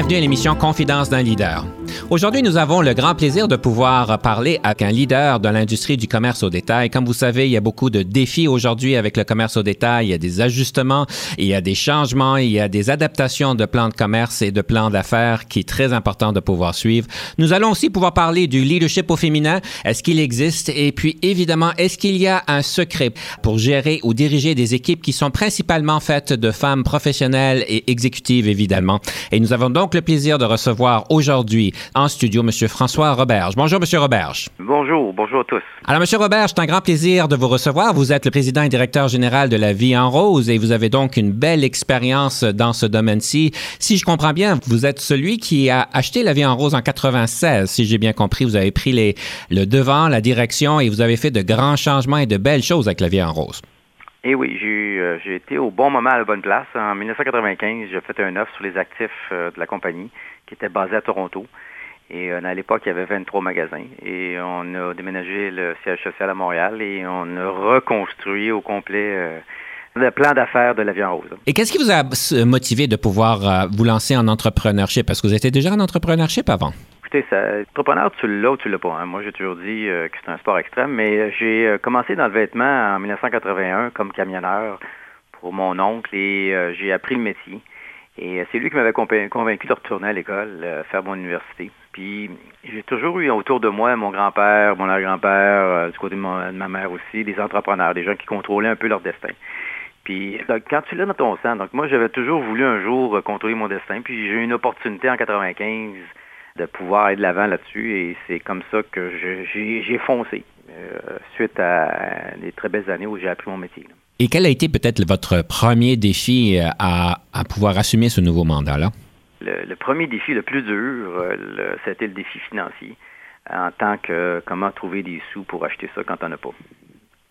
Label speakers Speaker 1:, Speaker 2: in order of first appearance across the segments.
Speaker 1: Bienvenue à l'émission Confidence d'un leader. Aujourd'hui, nous avons le grand plaisir de pouvoir parler avec un leader de l'industrie du commerce au détail. Comme vous savez, il y a beaucoup de défis aujourd'hui avec le commerce au détail. Il y a des ajustements, il y a des changements, il y a des adaptations de plans de commerce et de plans d'affaires qui est très important de pouvoir suivre. Nous allons aussi pouvoir parler du leadership au féminin. Est-ce qu'il existe? Et puis, évidemment, est-ce qu'il y a un secret pour gérer ou diriger des équipes qui sont principalement faites de femmes professionnelles et exécutives, évidemment? Et nous avons donc le plaisir de recevoir aujourd'hui en studio M. François Roberge. Bonjour, M. Roberge.
Speaker 2: Bonjour, bonjour à tous.
Speaker 1: Alors, M. Roberge, c'est un grand plaisir de vous recevoir. Vous êtes le président et directeur général de la Vie en Rose et vous avez donc une belle expérience dans ce domaine-ci. Si je comprends bien, vous êtes celui qui a acheté la Vie en Rose en 96. Si j'ai bien compris, vous avez pris les, le devant, la direction et vous avez fait de grands changements et de belles choses avec la Vie en Rose.
Speaker 2: Eh oui, j'ai euh, été au bon moment à la bonne place. En 1995, j'ai fait un offre sur les actifs euh, de la compagnie qui était basée à Toronto. Et euh, à l'époque, il y avait 23 magasins. Et on a déménagé le siège social à Montréal et on a reconstruit au complet euh, le plan d'affaires de la Vie en Rose.
Speaker 1: Et qu'est-ce qui vous a motivé de pouvoir euh, vous lancer en entrepreneurship? Parce que vous étiez déjà en entrepreneurship avant.
Speaker 2: Écoutez, ça, entrepreneur, tu l'as ou tu l'as pas. hein? Moi, j'ai toujours dit euh, que c'est un sport extrême, mais j'ai commencé dans le vêtement en 1981 comme camionneur pour mon oncle et j'ai appris le métier. Et c'est lui qui m'avait convaincu de retourner à l'école, faire mon université. Puis j'ai toujours eu autour de moi mon grand-père, mon arrière-grand-père, euh, du côté de, ma mère aussi, des entrepreneurs, des gens qui contrôlaient un peu leur destin. Puis donc, quand tu l'as dans ton sang, donc moi j'avais toujours voulu un jour euh, contrôler mon destin, puis j'ai eu une opportunité en 95 de pouvoir aller de l'avant là-dessus et c'est comme ça que j'ai foncé euh, suite à des très belles années où j'ai appris mon métier.
Speaker 1: Et quel a été peut-être votre premier défi à, à pouvoir assumer ce nouveau mandat-là?
Speaker 2: Le, premier défi le plus dur, euh, c'était le défi financier en tant que comment trouver des sous pour acheter ça quand on n'a pas.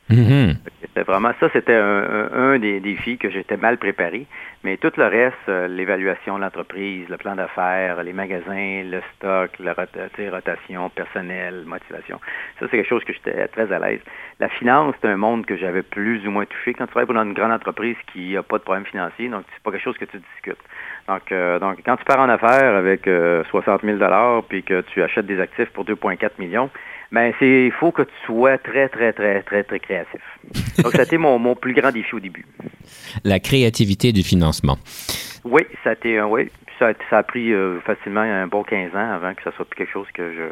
Speaker 1: Mhm.
Speaker 2: C'était vraiment ça, c'était un, des défis que j'étais mal préparé. Mais tout le reste, euh, l'évaluation de l'entreprise, le plan d'affaires, les magasins, le stock, la rotation, personnel, motivation, ça c'est quelque chose que j'étais très à l'aise. La finance, c'est un monde que j'avais plus ou moins touché. Quand tu travailles pour une grande entreprise qui n'a pas de problème financier, donc c'est pas quelque chose que tu discutes. Donc, euh, donc quand tu pars en affaires avec euh, 60 000 puis que tu achètes des actifs pour 2,4 millions, ben c'est il faut que tu sois très très très très très créatif. Donc ça a été mon, mon plus grand défi au début.
Speaker 1: La créativité du financement.
Speaker 2: Oui, ça a été un oui, ça, a- ça a pris euh, facilement un bon 15 ans avant que ça soit plus quelque chose que je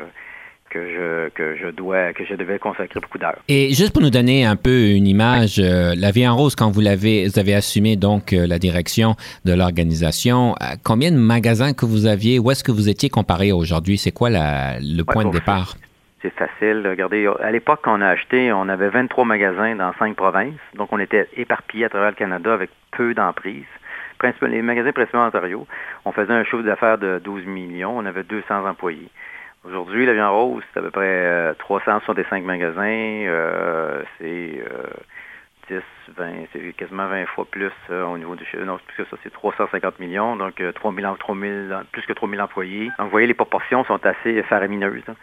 Speaker 2: que je que je dois que je devais consacrer beaucoup d'heures.
Speaker 1: Et juste pour nous donner un peu une image, euh, la vie en rose, quand vous l'avez, vous avez assumé donc euh, la direction de l'organisation, euh, combien de magasins que vous aviez, où est-ce que vous étiez comparé aujourd'hui? C'est quoi la- le point de départ?
Speaker 2: Facile. Regardez, à l'époque qu'on a acheté, on avait 23 magasins dans cinq provinces. Donc, on était éparpillés à travers le Canada avec peu d'emprises. Les magasins principalement en Ontario. On faisait un chiffre d'affaires de 12 millions. On avait 200 employés. Aujourd'hui, la vie en rose, c'est à peu près euh, 365 magasins. Euh, c'est euh, 10, 20, c'est quasiment 20 fois plus euh, au niveau du. Non, plus que ça, c'est 350 millions, donc euh, 3000, em- 3000, plus que 3000 employés. Donc, vous voyez, les proportions sont assez faramineuses. hein.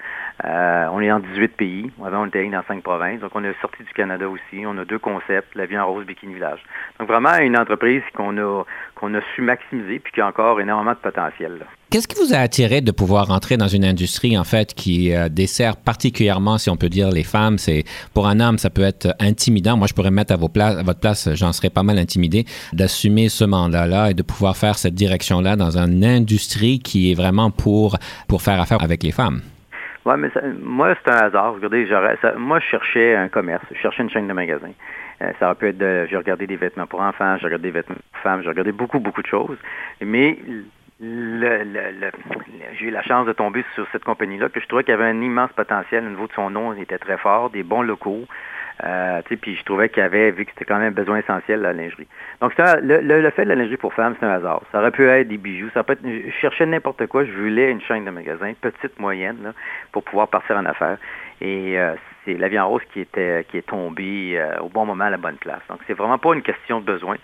Speaker 2: Euh, on est en 18 pays. Avant, on était dans 5 provinces. Donc, on est sorti du Canada aussi. On a deux concepts, la vie en rose, Bikini Village. Donc, vraiment, une entreprise qu'on a, qu'on a su maximiser puis qui a encore énormément de potentiel.
Speaker 1: Qu'est-ce qui vous a attiré de pouvoir entrer dans une industrie, en fait, qui dessert particulièrement, si on peut dire, les femmes? C'est, pour un homme, ça peut être intimidant. Moi, je pourrais me mettre à, vos pla- à votre place, j'en serais pas mal intimidé d'assumer ce mandat-là et de pouvoir faire cette direction-là dans une industrie qui est vraiment pour, pour faire affaire avec les femmes.
Speaker 2: Ouais, mais ça- moi, c'est un hasard. Regardez, moi, je cherchais un commerce, je cherchais une chaîne de magasins. Euh, ça aurait pu être de, j'ai regardé des vêtements pour enfants, j'ai regardé des vêtements pour femmes, j'ai regardé beaucoup, beaucoup de choses. Mais j'ai eu la chance de tomber sur cette compagnie-là, que je trouvais qu'il y avait un immense potentiel au niveau de son nom, il était très fort, des bons locaux. Euh, puis je trouvais qu'il y avait, vu que c'était quand même un besoin essentiel, la lingerie. Donc, le, le, fait de la lingerie pour femmes, c'est un hasard. Ça aurait pu être des bijoux, ça peut être, je cherchais n'importe quoi, je voulais une chaîne de magasins, petite, moyenne, pour pouvoir partir en affaires. Et euh, c'est la vie en rose qui était qui est tombée euh, au bon moment à la bonne place. Donc, c'est vraiment pas une question de besoin.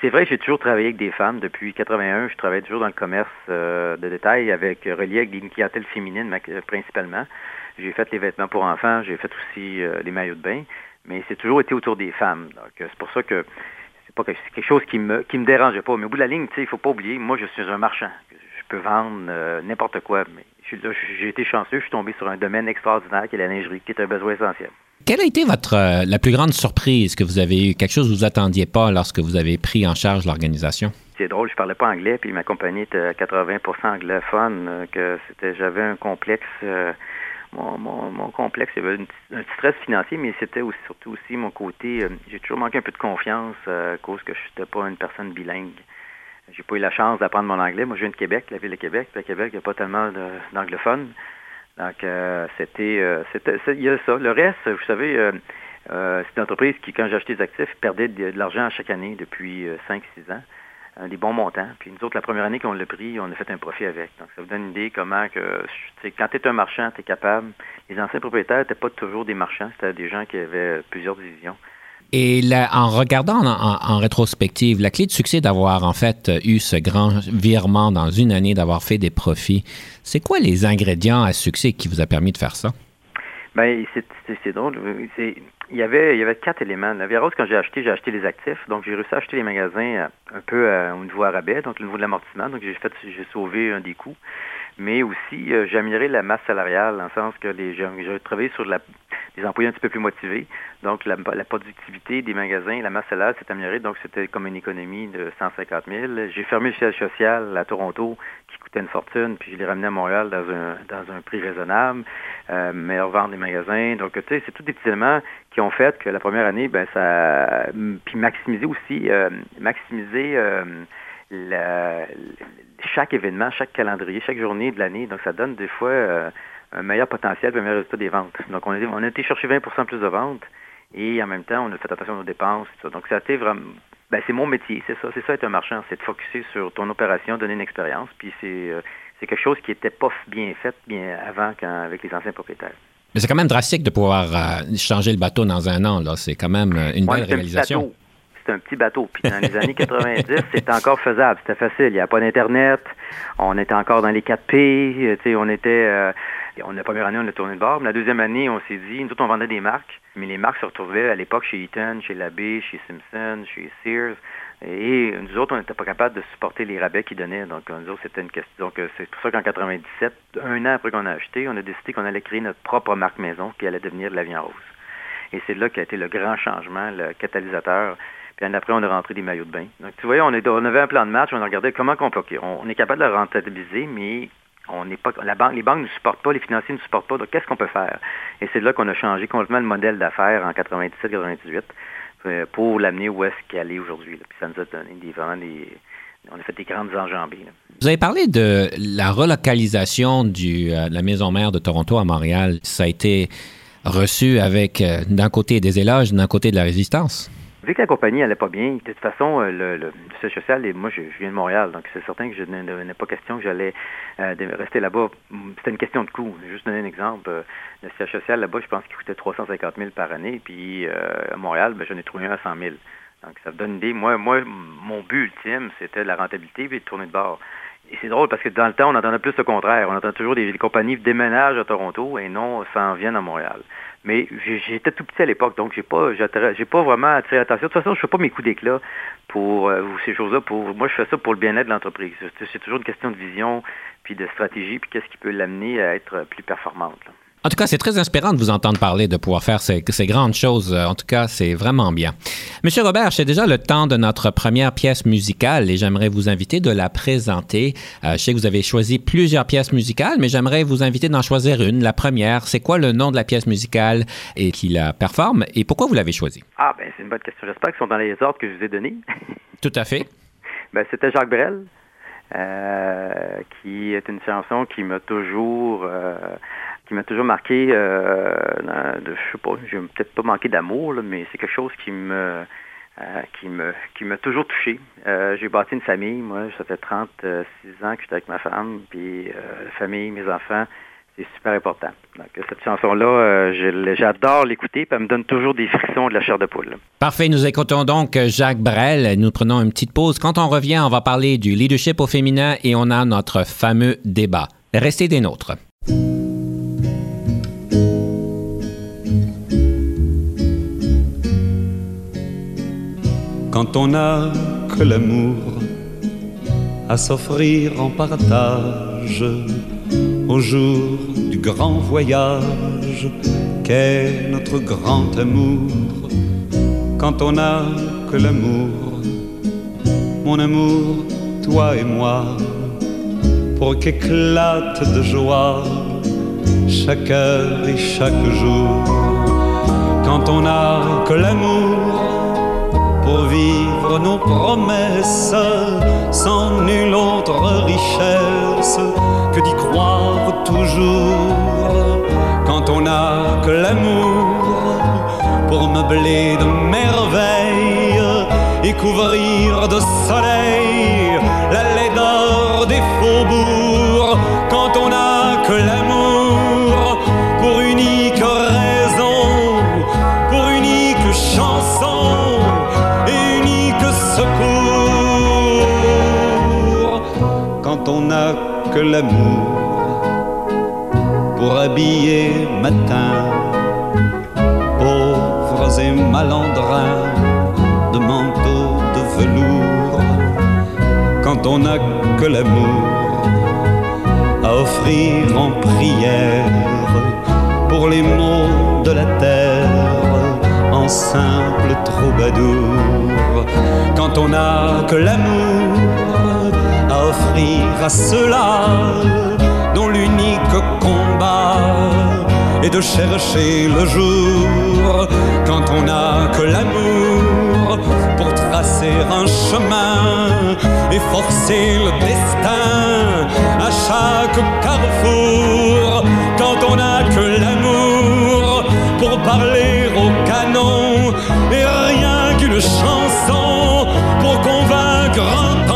Speaker 2: C'est vrai j'ai toujours travaillé avec des femmes. Depuis 81, je travaille toujours dans le commerce de détail avec relié avec une clientèle féminine principalement. J'ai fait les vêtements pour enfants, j'ai fait aussi les maillots de bain mais c'est toujours été autour des femmes. Donc, euh, c'est pour ça que c'est pas quelque chose qui me qui me dérangeait pas. Mais au bout de la ligne, tu sais, il faut pas oublier, moi, je suis un marchand. Je peux vendre euh, n'importe quoi. Mais j'ai été chanceux, je suis tombé sur un domaine extraordinaire qui est la lingerie, qui est un besoin essentiel.
Speaker 1: Quelle a été votre euh, la plus grande surprise que vous avez eue? Quelque chose que vous attendiez pas lorsque vous avez pris en charge l'organisation?
Speaker 2: C'est drôle, je parlais pas anglais, puis ma compagnie était à 80 anglophone, que c'était j'avais un complexe mon, complexe. Il y avait un petit stress financier, mais c'était aussi, surtout aussi mon côté. Euh, j'ai toujours manqué un peu de confiance euh, à cause que je n'étais pas une personne bilingue. J'ai pas eu la chance d'apprendre mon anglais. Moi, je viens de Québec, la ville de Québec. Puis à Québec, il n'y a pas tellement d'anglophones. Donc, euh, c'était, c'était, il y a ça. Le reste, vous savez, c'est une entreprise qui, quand j'ai acheté des actifs, perdait de, de l'argent chaque année depuis 5-6 ans des bons montants. Puis nous autres, la première année qu'on l'a pris, on a fait un profit avec. Donc, ça vous donne une idée comment que, quand tu es un marchand, tu es capable. Les anciens propriétaires n'étaient pas toujours des marchands, c'était des gens qui avaient plusieurs divisions.
Speaker 1: Et là, en regardant en, rétrospective, la clé de succès d'avoir en fait eu ce grand virement dans une année, d'avoir fait des profits, c'est quoi les ingrédients à succès qui vous a permis de faire ça?
Speaker 2: Bien, c'est drôle. Il y avait il y avait quatre éléments. La Rose, quand j'ai acheté, j'ai acheté les actifs. Donc, j'ai réussi à acheter les magasins euh, un peu euh, au niveau arabais, donc au niveau de l'amortissement. Donc, j'ai fait j'ai sauvé un des coûts. Mais aussi, euh, j'ai amélioré la masse salariale, dans le sens que les j'ai travaillé sur la, des employés un petit peu plus motivés. Donc, la, la productivité des magasins, la masse salariale s'est améliorée. Donc, c'était comme une économie de 150 000. J'ai fermé le siège social à Toronto une fortune, puis je l'ai ramené à Montréal dans un, dans un prix raisonnable, euh, meilleure vente des magasins. Donc, tu sais, c'est tous des petits éléments qui ont fait que la première année, ben ça, puis maximiser aussi, euh, maximiser euh, chaque événement, chaque calendrier, chaque journée de l'année. Donc, ça donne des fois euh, un meilleur potentiel, un meilleur résultat des ventes. Donc, on a, on a été chercher 20% plus de ventes et en même temps, on a fait attention à nos dépenses. Donc, ça a été vraiment ben, c'est mon métier, c'est ça. C'est ça être un marchand, c'est de focuser sur ton opération, donner une expérience. Puis c'est, euh, c'est quelque chose qui n'était pas bien fait bien avant quand, avec les anciens propriétaires.
Speaker 1: Mais c'est quand même drastique de pouvoir euh, changer le bateau dans un an. Là. C'est quand même une belle réalisation.
Speaker 2: C'est un petit bateau. Puis dans les années 90, c'était encore faisable. C'était facile. Il n'y a pas d'Internet. On était encore dans les 4P. on était... On, la première année, on a tourné de bord. Mais la deuxième année, on s'est dit, nous autres, on vendait des marques, mais les marques se retrouvaient à l'époque chez Eaton, chez Labbé, chez Simpson, chez Sears. Et nous autres, on n'était pas capable de supporter les rabais qu'ils donnaient. Donc, nous autres, c'était une question. Donc, c'est pour ça qu'en 97, un an après qu'on a acheté, on a décidé qu'on allait créer notre propre marque maison qui allait devenir de la viande rose. Et c'est là qu'a été le grand changement, le catalyseur. Puis après, on a rentré des maillots de bain. Donc, tu vois, on, on avait un plan de match, on a regardé comment on peut. On est capable de le rentabiliser, mais on n'est pas, les banques ne supportent pas, les financiers ne supportent pas. Donc, qu'est-ce qu'on peut faire? Et c'est là qu'on a changé complètement le modèle d'affaires en 97-98 euh, pour l'amener où est-ce qu'elle est aujourd'hui. Puis ça nous a donné des, vraiment des, on a fait des grandes enjambées.
Speaker 1: Vous avez parlé de la relocalisation du, euh, de la maison mère de Toronto à Montréal. Ça a été reçu avec, euh, d'un côté, des éloges, d'un côté, de la résistance.
Speaker 2: Vu que la compagnie n'allait pas bien, de toute façon, euh, le, siège social, et moi je, viens de Montréal, donc c'est certain que je n'ai pas question que j'allais euh, rester là-bas. C'était une question de coût. Je vais juste donner un exemple. Euh, le siège social là-bas, je pense qu'il coûtait 350 000 par année, puis à Montréal, ben, j'en ai trouvé un à 100 000. Donc ça me donne une idée. Moi, moi mon but ultime, c'était la rentabilité et de tourner de bord. Et c'est drôle parce que dans le temps, on entendait plus le contraire. On entend toujours des, des compagnies déménagent à Toronto et non s'en viennent à Montréal. Mais j'étais tout petit à l'époque, donc j'ai pas pas vraiment attiré l'attention. De toute façon, je fais pas mes coups d'éclat pour euh, ces choses-là. Pour moi, je fais ça pour le bien-être de l'entreprise. C'est toujours une question de vision, puis de stratégie, puis qu'est-ce qui peut l'amener à être plus performante.
Speaker 1: En tout cas, c'est très inspirant de vous entendre parler, de pouvoir faire ces, grandes choses. En tout cas, c'est vraiment bien. Monsieur Robert, c'est déjà le temps de notre première pièce musicale et j'aimerais vous inviter de la présenter. Euh, je sais que vous avez choisi plusieurs pièces musicales, mais j'aimerais vous inviter d'en choisir une. La première, c'est quoi le nom de la pièce musicale et qui la performe et pourquoi vous l'avez choisie?
Speaker 2: Ah, ben c'est une bonne question. J'espère qu'ils sont dans les ordres que je vous ai donnés.
Speaker 1: Tout à fait.
Speaker 2: ben, c'était Jacques Brel. qui est une chanson qui m'a toujours qui m'a toujours marqué. de, je sais pas, j'ai peut-être pas manqué d'amour, mais c'est quelque chose qui me qui me qui m'a toujours touché. j'ai bâti une famille, moi, ça fait 36 ans que j'étais avec ma femme, puis la famille, mes enfants, c'est super important. Donc, cette chanson-là, euh, j'adore l'écouter, puis elle me donne toujours des frissons de la chair de poule.
Speaker 1: Parfait. Nous écoutons donc Jacques Brel. Nous prenons une petite pause. Quand on revient, on va parler du leadership au féminin et on a notre fameux débat. Restez des nôtres.
Speaker 3: Quand on n'a que l'amour à s'offrir en partage, au jour du grand voyage qu'est notre grand amour. Quand on n'a que l'amour, mon amour, toi et moi, pour qu'éclate de joie chaque heure et chaque jour. Quand on n'a que l'amour pour vivre nos promesses sans nulle autre richesse que d'y croire toujours. Quand on n'a que l'amour pour meubler de merveilles et couvrir de soleil l'amour pour habiller matin pauvres et malandrins de manteaux de velours. Quand on n'a que l'amour à offrir en prière pour les maux de la terre en simple troubadour. Quand on n'a que l'amour à ceux-là dont l'unique combat est de chercher le jour quand on n'a que l'amour pour tracer un chemin et forcer le destin à chaque carrefour. Quand on n'a que l'amour pour parler au canon et rien qu'une chanson pour convaincre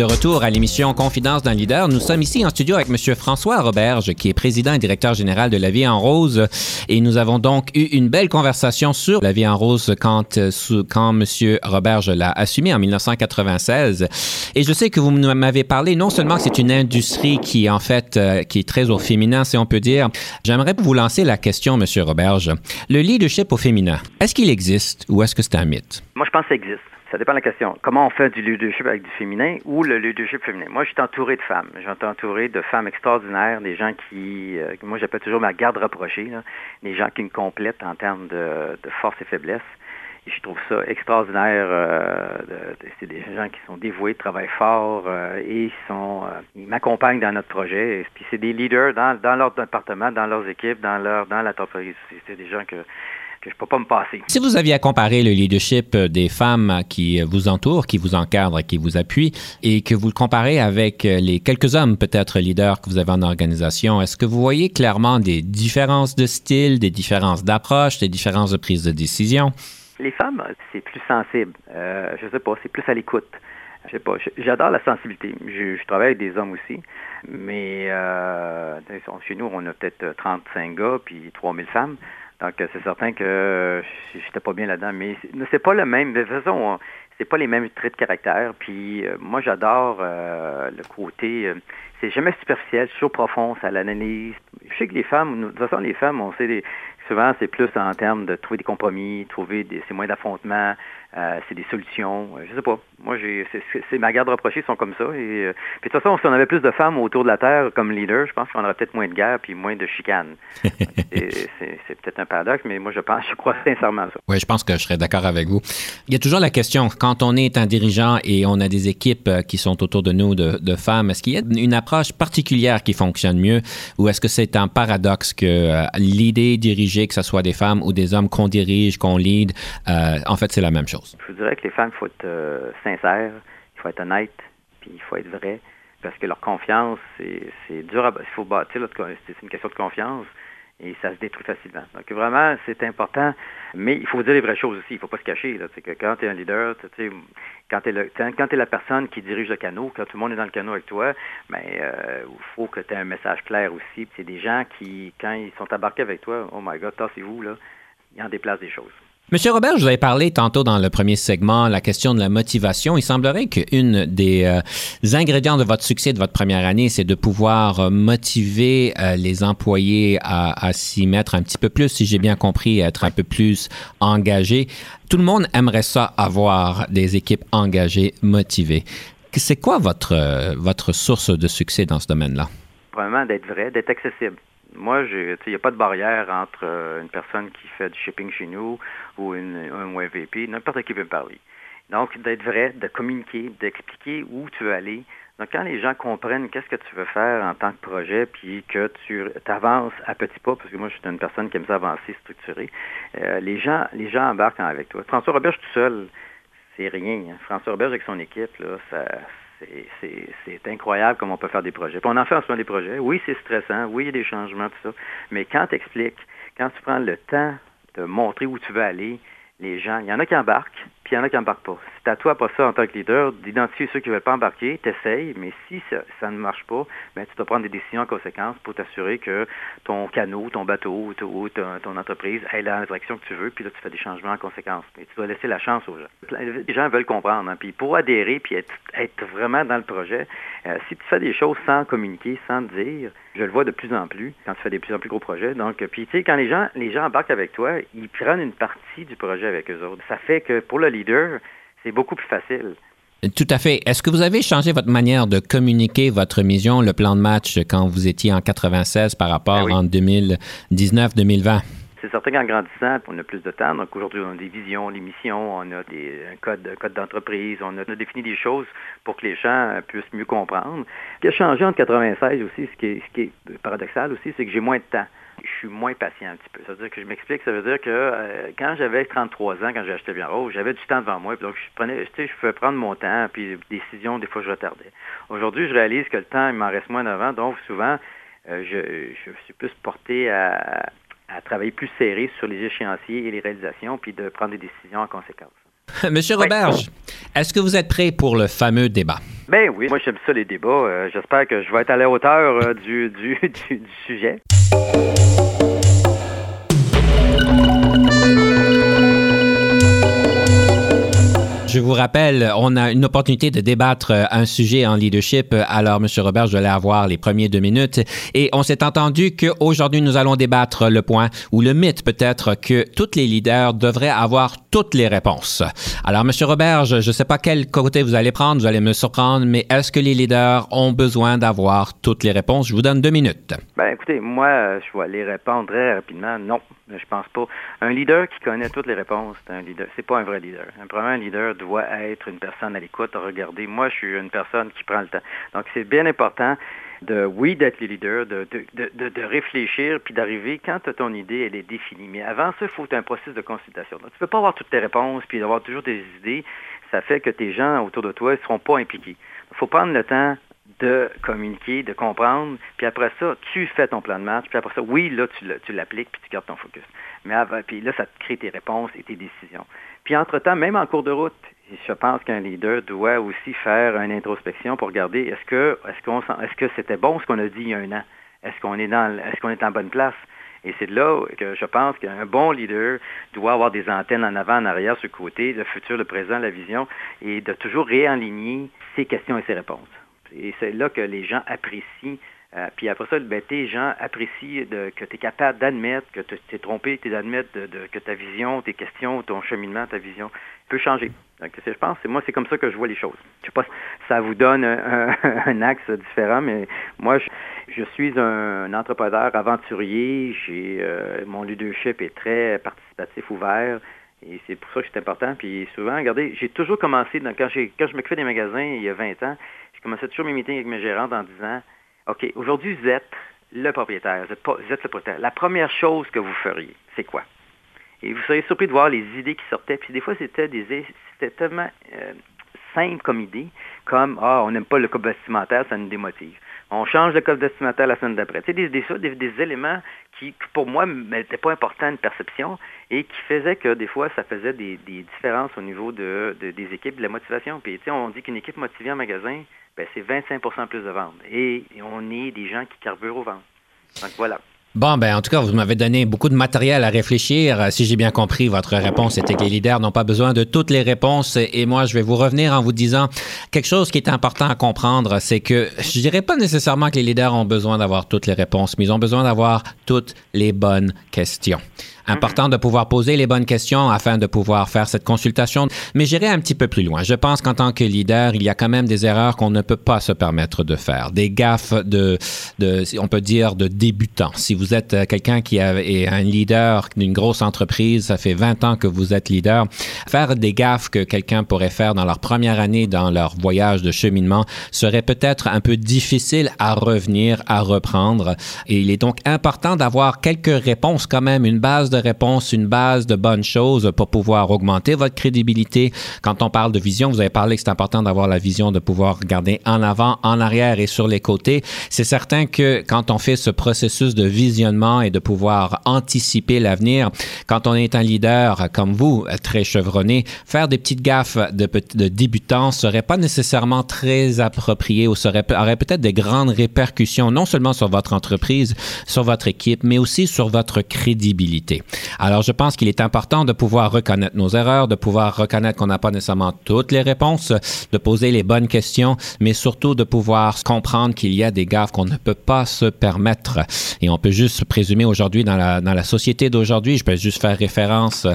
Speaker 1: de retour à l'émission Confidence d'un leader. Nous sommes ici en studio avec M. François Roberge, qui est président et directeur général de La Vie en Rose. Et nous avons donc eu une belle conversation sur La Vie en Rose quand, quand M. Roberge l'a assumé en 1996. Et je sais que vous m'avez parlé non seulement que c'est une industrie qui, en fait, qui est très au féminin, si on peut dire. J'aimerais vous lancer la question, M. Roberge. Le leadership au féminin, est-ce qu'il existe ou est-ce que c'est un mythe?
Speaker 2: Moi, je pense que ça existe. Ça dépend de la question. Comment on fait du leadership avec du féminin ou le leadership féminin? Moi, je suis entouré de femmes. Je suis entouré de femmes extraordinaires, des gens qui, euh, moi, j'appelle toujours ma garde rapprochée, là, des gens qui me complètent en termes de, de force et faiblesse. Et je trouve ça extraordinaire. Euh, de, c'est des gens qui sont dévoués, travaillent fort euh, et ils sont, ils m'accompagnent dans notre projet. Et puis c'est des leaders dans, dans leur département, dans leurs équipes, dans leur, dans l'entreprise. C'est des gens que que je ne peux pas me passer.
Speaker 1: Si vous aviez à comparer le leadership des femmes qui vous entourent, qui vous encadrent, qui vous appuient, et que vous le comparez avec les quelques hommes peut-être leaders que vous avez en organisation, est-ce que vous voyez clairement des différences de style, des différences d'approche, des différences de prise de décision?
Speaker 2: Les femmes, c'est plus sensible. Euh, je sais pas, c'est plus à l'écoute. Je sais pas, j'adore la sensibilité. Je, je, travaille avec des hommes aussi, mais euh, chez nous, on a peut-être 35 gars puis 3000 femmes. Donc, c'est certain que j'étais pas bien là-dedans, mais c'est pas le même. De toute façon, c'est pas les mêmes traits de caractère. Puis moi, j'adore le côté. c'est jamais superficiel, toujours profond, c'est à l'analyse. Je sais que les femmes, de toute façon, les femmes, on sait des, souvent, c'est plus en termes de trouver des compromis, trouver des, c'est moins d'affrontements, euh, c'est des solutions. Euh, je sais pas. Moi, j'ai, c'est, ma garde rapprochée sont comme ça. Et euh, puis de toute façon, si on avait plus de femmes autour de la terre comme leader, je pense qu'on aurait peut-être moins de guerre puis moins de chicanes. c'est, peut-être un paradoxe, mais moi, je pense, je crois sincèrement ça.
Speaker 1: Oui, je pense que je serais d'accord avec vous. Il y a toujours la question quand on est un dirigeant et on a des équipes qui sont autour de nous de, de femmes, est-ce qu'il y a une approche particulière qui fonctionne mieux, ou est-ce que c'est un paradoxe que l'idée dirigée que ce soit des femmes ou des hommes qu'on dirige, qu'on lead, euh, en fait, c'est la même chose?
Speaker 2: Je vous dirais que les femmes, il faut être euh, sincère, il faut être honnête, puis il faut être vrai, parce que leur confiance, c'est dur à... Il faut bâtir, c'est une question de confiance et ça se détruit facilement. Donc vraiment, c'est important, mais il faut dire les vraies choses aussi. Il ne faut pas se cacher. Là, que quand tu es un leader, quand tu es, la personne qui dirige le canot, quand tout le monde est dans le canot avec toi, ben, euh, il faut que tu aies un message clair aussi. C'est des gens qui, quand ils sont embarqués avec toi, oh my God, tassez-vous, là, ils en déplacent des choses.
Speaker 1: Monsieur Robert, je vous avais parlé tantôt dans le premier segment, la question de la motivation. Il semblerait qu'une des euh, ingrédients de votre succès de votre première année, c'est de pouvoir euh, motiver euh, les employés à, à s'y mettre un petit peu plus, si j'ai bien compris, être un peu plus engagés. Tout le monde aimerait ça, avoir des équipes engagées, motivées. C'est quoi votre, source de succès dans ce domaine-là?
Speaker 2: Probablement d'être vrai, d'être accessible moi, il n'y a pas de barrière entre une personne qui fait du shipping chez nous ou un WVP, n'importe qui peut parler. Donc, d'être vrai, de communiquer, d'expliquer où tu veux aller. Donc, quand les gens comprennent qu'est-ce que tu veux faire en tant que projet, puis que tu avances à petits pas, parce que moi, je suis une personne qui aime ça avancer, structurer, euh, les gens les gens embarquent avec toi. François suis tout seul, c'est rien. Hein. François Robert, avec son équipe, là, ça, c'est incroyable comment on peut faire des projets. on en fait en ce moment des projets. Oui, c'est stressant. Oui, il y a des changements, tout ça. Mais quand tu expliques, quand tu prends le temps de montrer où tu veux aller, les gens, il y en a qui embarquent, puis il y en a qui n'embarquent pas. C'est à toi, pas ça, en tant que leader, d'identifier ceux qui ne veulent pas embarquer, t'essayes, mais si ça, ne marche pas, ben, tu dois prendre des décisions en conséquence pour t'assurer que ton canot, ton bateau ou ton, entreprise aille dans la direction que tu veux, puis là, tu fais des changements en conséquence. Tu dois laisser la chance aux gens. Les gens veulent comprendre, hein, puis pour adhérer, puis être, vraiment dans le projet, euh, si tu fais des choses sans communiquer, sans dire, je le vois de plus en plus quand tu fais des plus en plus gros projets. Donc, puis tu sais, quand les gens, les gens embarquent avec toi, ils prennent une partie du projet avec eux autres. Ça fait que pour le leader, c'est beaucoup plus facile.
Speaker 1: Tout à fait. Est-ce que vous avez changé votre manière de communiquer votre mission, le plan de match, quand vous étiez en 96 par rapport ben en 2019-2020?
Speaker 2: C'est certain qu'en grandissant, on a plus de temps. Donc aujourd'hui, on a des visions, des missions, on a des, un code, code d'entreprise, on a, défini des choses pour que les gens puissent mieux comprendre. Ce qui a changé en 96 aussi, ce qui est, ce qui est paradoxal aussi, c'est que j'ai moins de temps je suis moins patient un petit peu. Ça veut dire que je m'explique, ça veut dire que euh, quand j'avais 33 ans, quand j'ai acheté bien j'avais du temps devant moi, puis donc je prenais, tu sais, je pouvais prendre mon temps, puis des décisions, des fois je retardais. Aujourd'hui, je réalise que le temps, il m'en reste moins d'avant, donc souvent, euh, je, je, suis plus porté à, à travailler plus serré sur les échéanciers et les réalisations, puis de prendre des décisions en conséquence.
Speaker 1: Monsieur Roberge, est-ce que vous êtes prêt pour le fameux débat?
Speaker 2: Ben oui, moi j'aime ça les débats. Euh, j'espère que je vais être à la hauteur euh, du, du, du sujet.
Speaker 1: Je vous rappelle, on a une opportunité de débattre euh, un sujet en leadership. Alors, Monsieur Robert, je vais avoir les premiers deux minutes. Et on s'est entendu qu'aujourd'hui, nous allons débattre le point ou le mythe peut-être que tous les leaders devraient avoir toutes les réponses. Alors, Monsieur Robert, je ne sais pas quel côté vous allez prendre, vous allez me surprendre, mais est-ce que les leaders ont besoin d'avoir toutes les réponses? Je vous donne deux minutes.
Speaker 2: Ben, écoutez, moi, je vais les répondre très rapidement. Non, je pense pas. Un leader qui connaît toutes les réponses, c'est un pas un vrai leader. Un premier leader doit être une personne à l'écoute, regarder. Moi, je suis une personne qui prend le temps. Donc, c'est bien important de, oui, d'être le leader, de, de, de, réfléchir, puis d'arriver quand ton idée, elle est définie. Mais avant ça, il faut un processus de consultation. Donc, tu ne peux pas avoir toutes tes réponses, puis avoir toujours des idées. Ça fait que tes gens autour de toi ne seront pas impliqués. Il faut prendre le temps de communiquer, de comprendre, puis après ça, tu fais ton plan de match, puis après ça, oui, là, tu l'appliques, puis tu gardes ton focus. Mais avant, puis là, ça te crée tes réponses et tes décisions. Puis entre-temps, même en cours de route, je pense qu'un leader doit aussi faire une introspection pour regarder est-ce que est-ce est-ce que c'était bon ce qu'on a dit il y a un an? Est-ce qu'on est dans est-ce qu'on est en bonne place? Et c'est là que je pense qu'un bon leader doit avoir des antennes en avant, en arrière, sur le côté, le futur, le présent, la vision, et de toujours réaligner ses questions et ses réponses. Et c'est là que les gens apprécient euh, puis après ça, ben, tes gens apprécient de, que tu es capable d'admettre que tu t'es trompé, t'es d'admettre de, que ta vision, tes questions, ton cheminement, ta vision peut changer. Donc, je pense, moi, c'est comme ça que je vois les choses. Je sais pas ça vous donne un, axe différent, mais moi, je, suis un, entrepreneur aventurier. J'ai euh, mon leadership est très participatif, ouvert. Et c'est pour ça que c'est important. Puis souvent, regardez, j'ai toujours commencé, quand, j'ai, quand je m'occupais des magasins il y a 20 ans, je commençais toujours mes meetings avec mes gérantes en disant OK, aujourd'hui, vous êtes le propriétaire, vous êtes, le propriétaire. La première chose que vous feriez, c'est quoi? Et vous seriez surpris de voir les idées qui sortaient. Puis des fois, c'était des c'était tellement euh, simple comme idée, comme Ah, on n'aime pas le code vestimentaire, ça nous démotive. On change le code vestimentaire la semaine d'après. Tu sais, des, des, des, éléments qui, pour moi, n'étaient pas importants, une perception, et qui faisaient que des fois, ça faisait des, différences au niveau de, des équipes, de la motivation. Puis, on dit qu'une équipe motivée en magasin, ben, c'est 25% plus de ventes. Et, on est des gens qui carburent au ventes. Donc voilà.
Speaker 1: Bon, ben en tout cas, vous m'avez donné beaucoup de matériel à réfléchir. Si j'ai bien compris, votre réponse était que les leaders n'ont pas besoin de toutes les réponses. Et moi, je vais vous revenir en vous disant quelque chose qui est important à comprendre, c'est que je dirais pas nécessairement que les leaders ont besoin d'avoir toutes les réponses, mais ils ont besoin d'avoir toutes les bonnes questions. Important de pouvoir poser les bonnes questions afin de pouvoir faire cette consultation. Mais j'irai un petit peu plus loin. Je pense qu'en tant que leader, il y a quand même des erreurs qu'on ne peut pas se permettre de faire. Des gaffes de, de on peut dire, de débutants. Si vous êtes euh, quelqu'un qui est un leader d'une grosse entreprise, ça fait 20 ans que vous êtes leader, faire des gaffes que quelqu'un pourrait faire dans leur première année dans leur voyage de cheminement serait peut-être un peu difficile à revenir, à reprendre. Et il est donc important d'avoir quelques réponses quand même, une base de réponse, une base de bonnes choses pour pouvoir augmenter votre crédibilité. Quand on parle de vision, vous avez parlé que c'est important d'avoir la vision, de pouvoir regarder en avant, en arrière et sur les côtés. C'est certain que quand on fait ce processus de visionnement et de pouvoir anticiper l'avenir, quand on est un leader comme vous, très chevronné, faire des petites gaffes de, de débutants serait pas nécessairement très approprié ou serait, aurait peut-être des grandes répercussions, non seulement sur votre entreprise, sur votre équipe, mais aussi sur votre crédibilité. Alors, je pense qu'il est important de pouvoir reconnaître nos erreurs, de pouvoir reconnaître qu'on n'a pas nécessairement toutes les réponses, de poser les bonnes questions, mais surtout de pouvoir comprendre qu'il y a des gaffes qu'on ne peut pas se permettre. Et on peut juste présumer aujourd'hui dans la, société d'aujourd'hui, je peux juste faire référence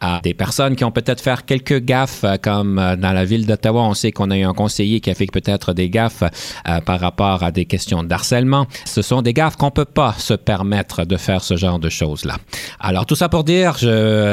Speaker 1: à des personnes qui ont peut-être fait quelques gaffes, comme dans la ville d'Ottawa, on sait qu'on a eu un conseiller qui a fait peut-être des gaffes euh, par rapport à des questions d'harcèlement. Ce sont des gaffes qu'on peut pas se permettre de faire ce genre de choses-là. Alors, tout ça pour dire,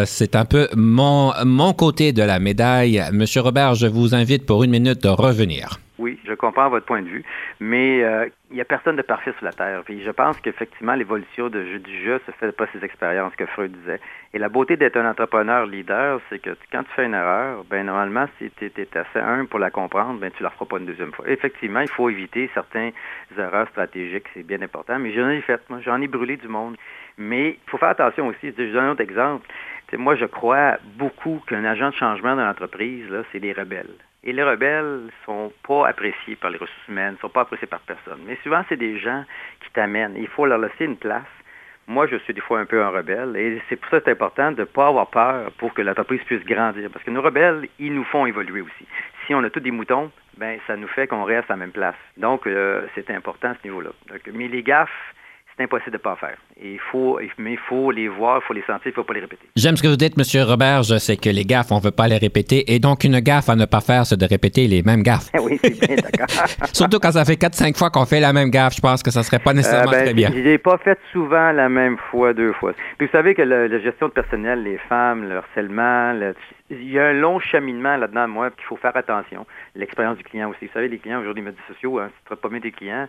Speaker 1: c'est un peu mon, mon côté de la médaille. Monsieur Robert, je vous invite pour une minute de revenir.
Speaker 2: Oui, je comprends votre point de vue, mais euh, il n'y a personne de parfait sur la Terre. Puis je pense qu'effectivement, l'évolution du jeu se fait pas ces expériences que Freud disait. Et la beauté d'être un entrepreneur leader, c'est que quand tu fais une erreur, ben normalement, si tu es, assez humble pour la comprendre, ben tu la feras pas une deuxième fois. Effectivement, il faut éviter certaines erreurs stratégiques, c'est bien important, mais j'en ai fait, moi, j'en ai brûlé du monde. Mais il faut faire attention aussi. Je donne un autre exemple. moi, je crois beaucoup qu'un agent de changement dans l'entreprise, c'est les rebelles. Et les rebelles sont pas appréciés par les ressources humaines, sont pas appréciés par personne. Mais souvent, c'est des gens qui t'amènent. Il faut leur laisser une place. Moi, je suis des fois un peu un rebelle. Et c'est pour ça que c'est important de ne pas avoir peur pour que l'entreprise puisse grandir. Parce que nos rebelles, ils nous font évoluer aussi. Si on a tous des moutons, ben ça nous fait qu'on reste à la même place. Donc, euh, c'est important à ce niveau-là. Mais les gaffes, c'est impossible de ne pas faire. il faut, mais il faut les voir, il faut les sentir, il ne faut pas les répéter.
Speaker 1: J'aime ce que vous dites, M. Robert. Je sais que les gaffes, on ne veut pas les répéter. Et donc, une gaffe à ne pas faire, c'est de répéter les mêmes gaffes.
Speaker 2: oui, c'est bien d'accord.
Speaker 1: Surtout quand ça fait 4-5 fois qu'on fait la même gaffe, je pense que ça ne serait pas nécessairement euh, ben, très bien.
Speaker 2: Je pas fait souvent la même fois, deux fois. Puis vous savez que la, gestion de personnel, les femmes, le harcèlement, il y a un long cheminement là-dedans, moi, qu'il faut faire attention. L'expérience du client aussi. Vous savez, les clients aujourd'hui, les médias sociaux, hein, si tu pas mieux des clients,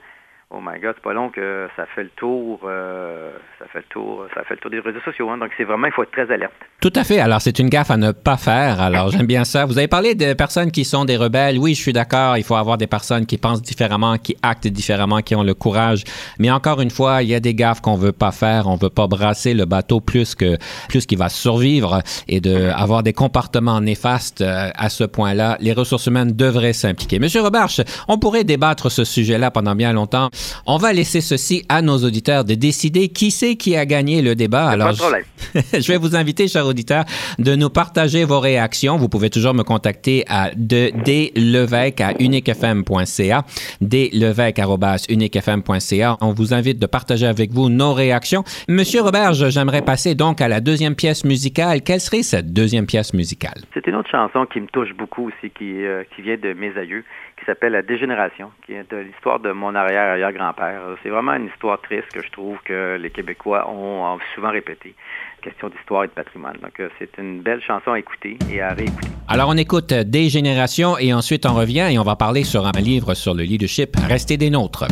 Speaker 2: Oh my God, c'est pas long que ça fait le tour, euh, ça fait le tour, ça fait le tour des réseaux sociaux. Hein. donc c'est vraiment, il faut être très alerte.
Speaker 1: Tout à fait. Alors c'est une gaffe à ne pas faire. Alors j'aime bien ça. Vous avez parlé de personnes qui sont des rebelles. Oui, je suis d'accord. Il faut avoir des personnes qui pensent différemment, qui actent différemment, qui ont le courage. Mais encore une fois, il y a des gaffes qu'on veut pas faire. On veut pas brasser le bateau plus que plus qu'il va survivre et de avoir des comportements néfastes euh, à ce point-là. Les ressources humaines devraient s'impliquer. Monsieur Roberge, on pourrait débattre ce sujet-là pendant bien longtemps. On va laisser ceci à nos auditeurs de décider qui c'est qui a gagné le débat. Alors, je, je vais vous inviter, chers auditeurs, de nous partager vos réactions. Vous pouvez toujours me contacter à de, dlevesque à uniquefm.ca, dlevesque.uniquefm.ca. On vous invite de partager avec vous nos réactions. Monsieur Robert, j'aimerais passer donc à la deuxième pièce musicale. Quelle serait cette deuxième pièce musicale?
Speaker 2: C'est une autre chanson qui me touche beaucoup aussi, qui, euh, qui vient de mes aïeux, s'appelle La Dégénération, qui est l'histoire de mon arrière-arrière-grand-père. C'est vraiment une histoire triste que je trouve que les Québécois ont souvent répété question d'histoire et de patrimoine. Donc, euh, c'est une belle chanson à écouter et à réécouter.
Speaker 1: Alors, on écoute Des générations et ensuite on revient et on va parler sur un livre sur le leadership. Restez des nôtres.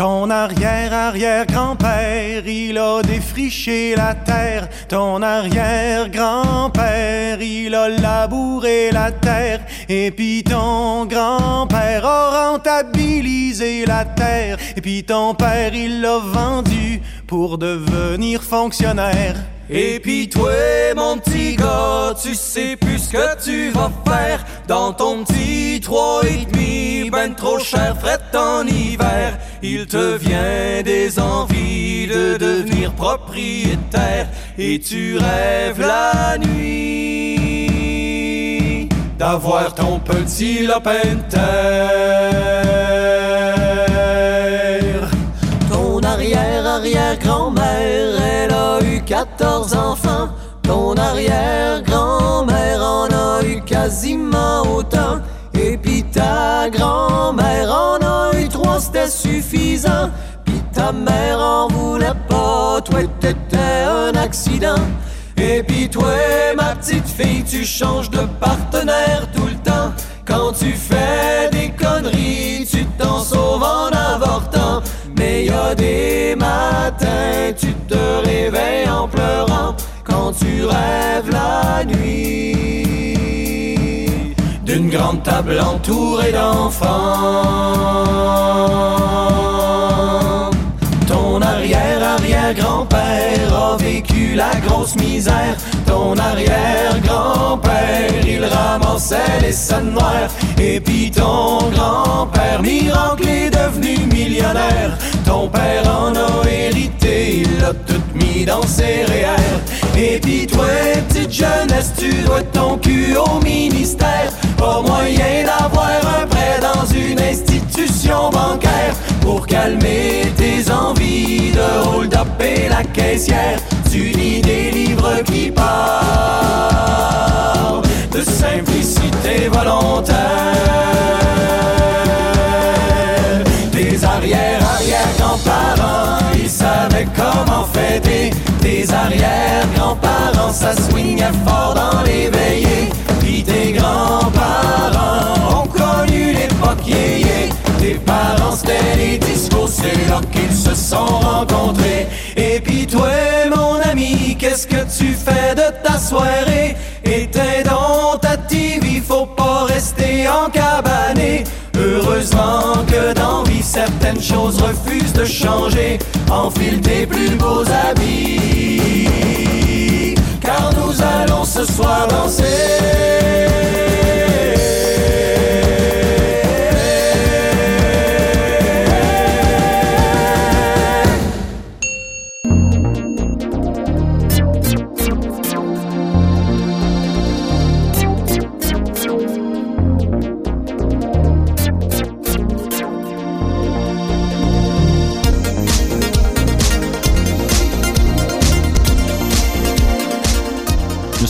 Speaker 4: Ton arrière-arrière-grand-père, il a défriché la terre. Ton arrière-grand-père, il a labouré la terre. Et puis ton grand-père a rentabilisé la terre. Et puis ton père, il l'a vendu pour devenir fonctionnaire. Et puis toi, mon petit gars, tu sais plus ce que tu vas faire dans ton petit trois et demi, ben trop cher, fret en hiver. Il te vient des envies de devenir propriétaire et tu rêves la nuit d'avoir ton petit lopin de terre. Arrière-arrière-grand-mère, elle a eu 14 enfants. Ton arrière-grand-mère en a eu quasiment autant. Et puis ta grand-mère en a eu trois, c'était suffisant. Puis ta mère en voulait pas, toi t'étais un accident. Et puis toi, ma petite fille, tu changes de partenaire tout le temps. Quand tu fais des conneries, tu t'en sauves en avortant. Y a des matins, tu te réveilles en pleurant quand tu rêves la nuit d'une grande table entourée d'enfants. Ton arrière-arrière-grand-père a vécu la grosse misère. Ton arrière-grand-père, il ramassait les scènes noires. Et puis ton grand-père, miracle, est devenu millionnaire. Ton père en a hérité, il l'a tout dans ses REER. Et puis toi, petite jeunesse, tu dois ton cul au ministère. Pas moyen d'avoir un prêt dans une institution bancaire pour calmer tes envies de hold-up et la caissière. Tu lis des livres qui parlent de simplicité volontaire. Tes arrière-arrière-grands-parents, comment fêter. Tes arrière-grands-parents, ça swingait fort dans les veillées. Puis tes grands-parents ont connu l'époque yéyé. Tes parents, c'était les discours, c'est là qu'ils se sont rencontrés. Et puis toi, mon ami, qu'est-ce que tu fais de ta soirée? Certaines choses refusent de changer. Enfile tes plus beaux habits, car nous allons ce soir danser.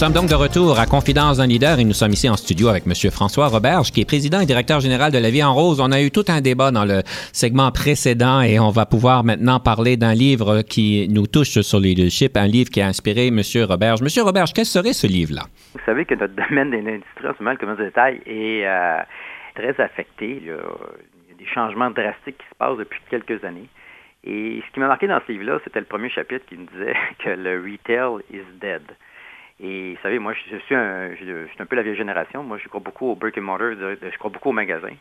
Speaker 1: Sommes donc de retour à Confidence d'un leader et nous sommes ici en studio avec M. François Roberge, qui est président et directeur général de La Vie en Rose. On a eu tout un débat dans le segment précédent et on va pouvoir maintenant parler d'un livre qui nous touche sur le leadership, un livre qui a inspiré M. Roberge. M. Roberge, quel serait ce livre-là?
Speaker 2: Vous savez que notre domaine de l'industrie, en ce moment, le commerce de détail, est euh, très affecté. Il y a des changements drastiques qui se passent depuis quelques années. Et ce qui m'a marqué dans ce livre-là, c'était le premier chapitre qui me disait que le retail is dead. Et vous savez, moi, je suis un, je, suis un peu la vieille génération. Moi, je crois beaucoup au brick and mortar, je crois beaucoup au magasin.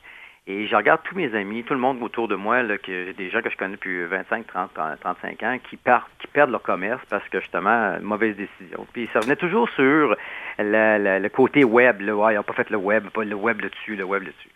Speaker 2: Et je regarde tous mes amis, tout le monde autour de moi, des gens que je connais depuis 25, 30, 35 ans, qui, qui perdent leur commerce parce que justement, mauvaise décision. Puis ça venait toujours sur le côté web. Là, ouais, ils n'ont pas fait le web, pas le web là-dessus, le web là-dessus.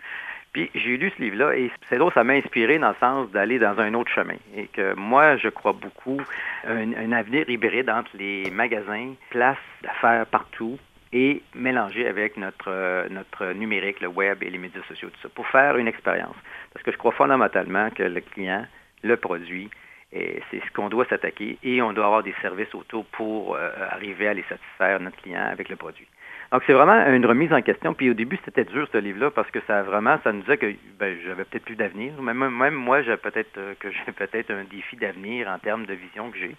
Speaker 2: Puis j'ai lu ce livre-là et c'est drôle, ça m'a inspiré dans le sens d'aller dans un autre chemin. Et que moi, je crois beaucoup un, un avenir hybride entre les magasins, places d'affaires partout, et mélangé avec notre, euh, notre numérique, le web et les médias sociaux, tout ça, pour faire une expérience. Parce que je crois fondamentalement que le client, le produit, c'est ce qu'on doit s'attaquer et on doit avoir des services autour pour euh, arriver à les satisfaire, notre client, avec le produit. Donc, c'est vraiment une remise en question. Puis au début, c'était dur, ce livre-là, parce que ça vraiment, ça nous disait que ben, j'avais peut-être plus d'avenir. Même, même moi, j'ai peut-être euh, que j'ai peut-être un défi d'avenir en termes de vision que j'ai.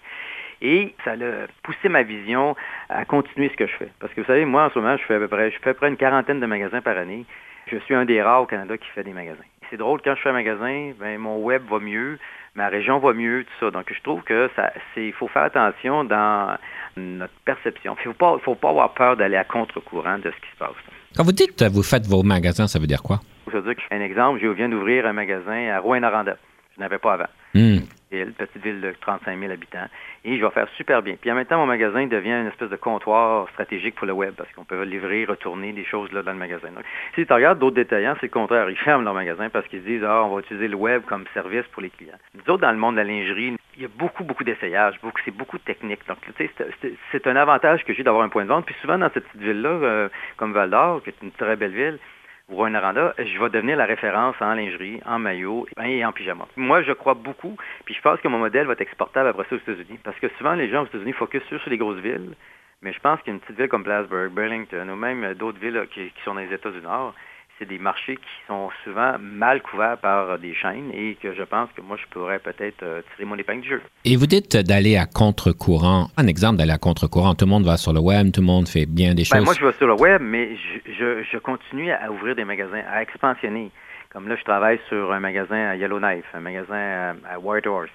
Speaker 2: Et ça a poussé ma vision à continuer ce que je fais. Parce que vous savez, moi, en ce moment, je fais à peu près, je fais à peu près une quarantaine de magasins par année. Je suis un des rares au Canada qui fait des magasins. C'est drôle, quand je fais un magasin, ben, mon web va mieux, ma région va mieux, tout ça. Donc, je trouve que ça, c'est, il faut faire attention dans notre perception. Il ne faut pas, faut pas avoir peur d'aller à contre-courant de ce qui se passe.
Speaker 1: Quand vous dites que vous faites vos magasins, ça veut dire quoi?
Speaker 2: Ça veut dire que, un exemple, je viens d'ouvrir un magasin à Rouen-Noranda. Je n'avais pas avant.
Speaker 1: Hmm.
Speaker 2: Petite ville de 35 000 habitants. Et je vais faire super bien. Puis en même temps, mon magasin devient une espèce de comptoir stratégique pour le web parce qu'on peut livrer, retourner des choses là dans le magasin. Si tu regardes d'autres détaillants, c'est le contraire. Ils ferment leur magasin parce qu'ils disent, ah, on va utiliser le web comme service pour les clients. Nous autres, dans le monde de la lingerie, il y a beaucoup, beaucoup d'essayages. Beaucoup, c'est beaucoup de techniques. Donc, tu sais, c'est un avantage que j'ai d'avoir un point de vente. Puis souvent, dans cette petite ville-là, euh, comme Val d'Or, qui est une très belle ville, ou Aranda, je vais devenir la référence en lingerie, en maillot et en pyjama. Moi, je crois beaucoup, puis je pense que mon modèle va être exportable après ça aux États-Unis. Parce que souvent, les gens aux États-Unis focusent sur, les grosses villes, mais je pense qu'une petite ville comme Plattsburgh, Burlington, ou même d'autres villes qui, qui sont dans les États du Nord, c'est des marchés qui sont souvent mal couverts par des chaînes et que je pense que moi, je pourrais peut-être euh, tirer mon épingle du jeu.
Speaker 1: Et vous dites d'aller à contre-courant. Un exemple d'aller à contre-courant. Tout le monde va sur le web, tout le monde fait bien des
Speaker 2: ben,
Speaker 1: choses.
Speaker 2: Moi, je vais sur le web, mais je, je, continue à ouvrir des magasins, à expansionner. Comme là, je travaille sur un magasin à Yellowknife, un magasin à, White Horse.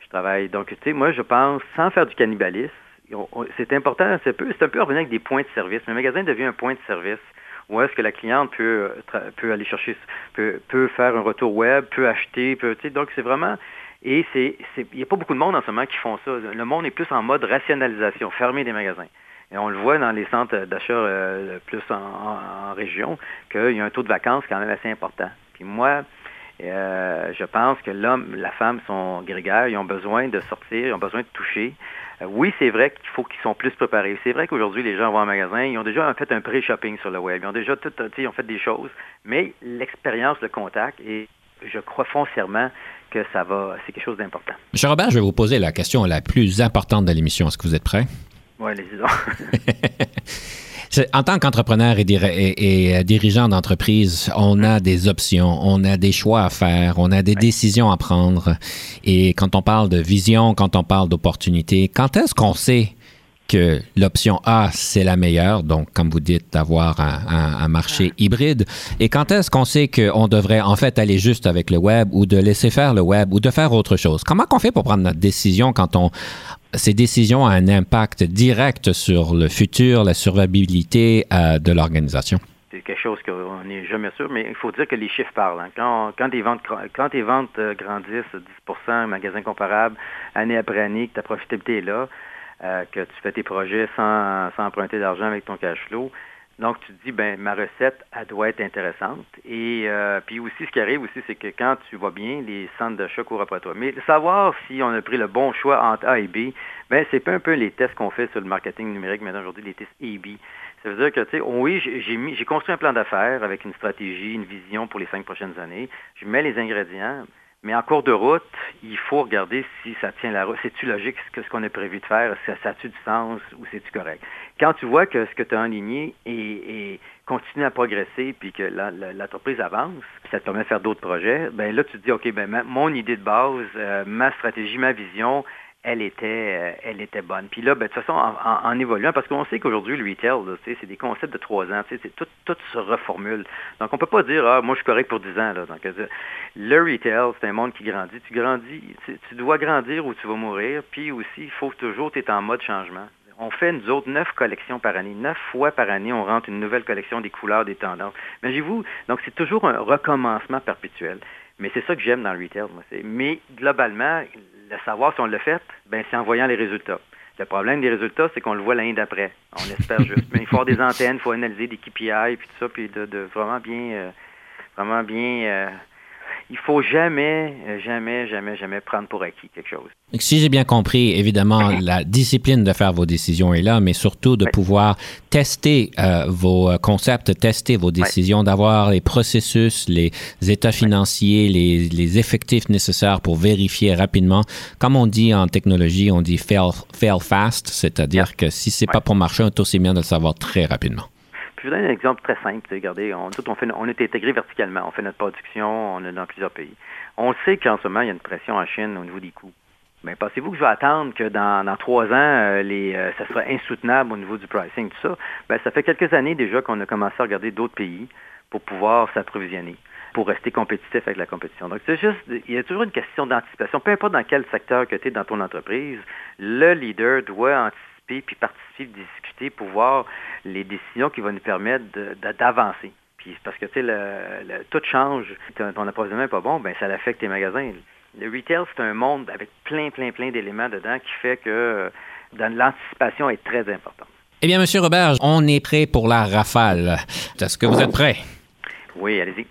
Speaker 2: Je travaille, donc, tu sais, moi, je pense, sans faire du cannibalisme, c'est important, c'est un, peu, un peu revenir avec des points de service. Un magasin devient un point de service où est-ce que la cliente peut, peut aller chercher, peut, peut faire un retour web, peut acheter, peut, donc c'est vraiment, et c'est, il n'y a pas beaucoup de monde en ce moment qui font ça. Le monde est plus en mode rationalisation, fermer des magasins. Et on le voit dans les centres d'achat euh, plus en, région, qu'il y a un taux de vacances quand même assez important. Puis moi, euh, je pense que l'homme, la femme sont grégaires, ils ont besoin de sortir, ils ont besoin de toucher. Euh, oui, c'est vrai qu'il faut qu'ils soient plus préparés. C'est vrai qu'aujourd'hui, les gens vont en magasin, ils ont déjà fait un pré-shopping sur le web, ils ont déjà tout, ils ont fait des choses, mais l'expérience, le contact, et je crois foncièrement que ça va, c'est quelque chose d'important.
Speaker 1: M. Robert, je vais vous poser la question la plus importante de l'émission. Est-ce que vous êtes prêt?
Speaker 2: Oui, allez-y
Speaker 1: En tant qu'entrepreneur et, euh, dirigeant d'entreprise, on a des options, on a des choix à faire, on a des décisions à prendre. Et quand on parle de vision, quand on parle d'opportunité, quand est-ce qu'on sait que l'option A, c'est la meilleure, donc comme vous dites, d'avoir un, marché hybride. Et quand est-ce qu'on sait qu'on devrait en fait aller juste avec le web ou de laisser faire le web ou de faire autre chose? Comment on fait pour prendre notre décision quand on, ces décisions ont un impact direct sur le futur, la survivabilité euh, de l'organisation?
Speaker 2: C'est quelque chose qu'on n'est jamais sûr, mais il faut dire que les chiffres parlent. Hein. Quand, quand, tes ventes, quand tes ventes euh, grandissent 10 magasin comparable, année après année, que ta profitabilité est là, euh, que tu fais tes projets sans emprunter d'argent avec ton cash flow, donc, tu te dis, ben ma recette, elle doit être intéressante. Et euh, puis aussi, ce qui arrive aussi, c'est que quand tu vas bien, les centres d'achat courent après toi. Mais savoir si on a pris le bon choix entre A et B, ben c'est pas un peu les tests qu'on fait sur le marketing numérique maintenant aujourd'hui, les tests A-B. Ça veut dire que, tu sais, oui, j'ai mis, j'ai construit un plan d'affaires avec une stratégie, une vision pour les cinq prochaines années. Je mets les ingrédients. Mais en cours de route, il faut regarder si ça tient la route. C'est-tu logique ce qu'on a prévu de faire? Ça, ça a-tu du sens ou c'est-tu correct? Quand tu vois que ce que tu as enligné et, continue à progresser puis que l'entreprise avance, puis ça te permet de faire d'autres projets, ben là, tu te dis, OK, ben mon idée de base, euh, ma stratégie, ma vision, elle était, euh, elle était bonne. Puis là, ben, de toute façon, en, évoluant, parce qu'on sait qu'aujourd'hui, le retail, c'est des concepts de trois ans, tout, tout se reformule. Donc, on peut pas dire, ah, moi, je suis correct pour dix ans. Là. Donc, le retail, c'est un monde qui grandit. Tu grandis, tu, dois grandir ou tu vas mourir. Puis aussi, il faut toujours, tu es en mode changement. On fait, nous autres, neuf collections par année. Neuf fois par année, on rentre une nouvelle collection des couleurs, des tendances. Imaginez-vous, donc c'est toujours un recommencement perpétuel. Mais c'est ça que j'aime dans le retail. Moi. Mais globalement, le savoir si on l'a fait, ben, c'est en voyant les résultats. Le problème des résultats, c'est qu'on le voit l'année d'après. On espère juste. Mais il faut avoir des antennes, il faut analyser des KPI, puis tout ça, puis de, vraiment bien, euh, Vraiment bien. Il faut jamais, jamais, jamais, jamais prendre pour acquis quelque chose.
Speaker 1: Si j'ai bien compris, évidemment, la discipline de faire vos décisions est là, mais surtout de pouvoir tester euh, vos euh, concepts, tester vos décisions, d'avoir les processus, les états financiers, les, les effectifs nécessaires pour vérifier rapidement. Comme on dit en technologie, on dit fail, fail fast, c'est-à-dire que si c'est pas pour marcher, c'est aussi bien de le savoir très rapidement.
Speaker 2: Je vous donne un exemple très simple. Regardez, on, on, est intégré verticalement. On fait notre production, on est dans plusieurs pays. On sait qu'en ce moment, il y a une pression en Chine au niveau des coûts. Mais pensez-vous que je vais attendre que dans, trois ans, euh, euh, ça sera insoutenable au niveau du pricing, tout ça? Ben, ça fait quelques années déjà qu'on a commencé à regarder d'autres pays pour pouvoir s'approvisionner, pour rester compétitif avec la compétition. Donc, c'est juste, il y a toujours une question d'anticipation. Peu importe dans quel secteur que tu es dans ton entreprise, le leader doit anticiper puis participer, pour voir les décisions qui vont nous permettre d'avancer. Puis c'est parce que tu sais, le, le- tout change. Ton, ton approvisionnement n'est pas bon, ben ça affecte tes magasins. Le retail, c'est un monde avec plein, plein, plein d'éléments dedans qui fait que l'anticipation est très importante.
Speaker 1: Eh bien, Monsieur Robert, on est prêt pour la rafale. Est-ce que vous êtes prêt?
Speaker 2: Oui, allez-y.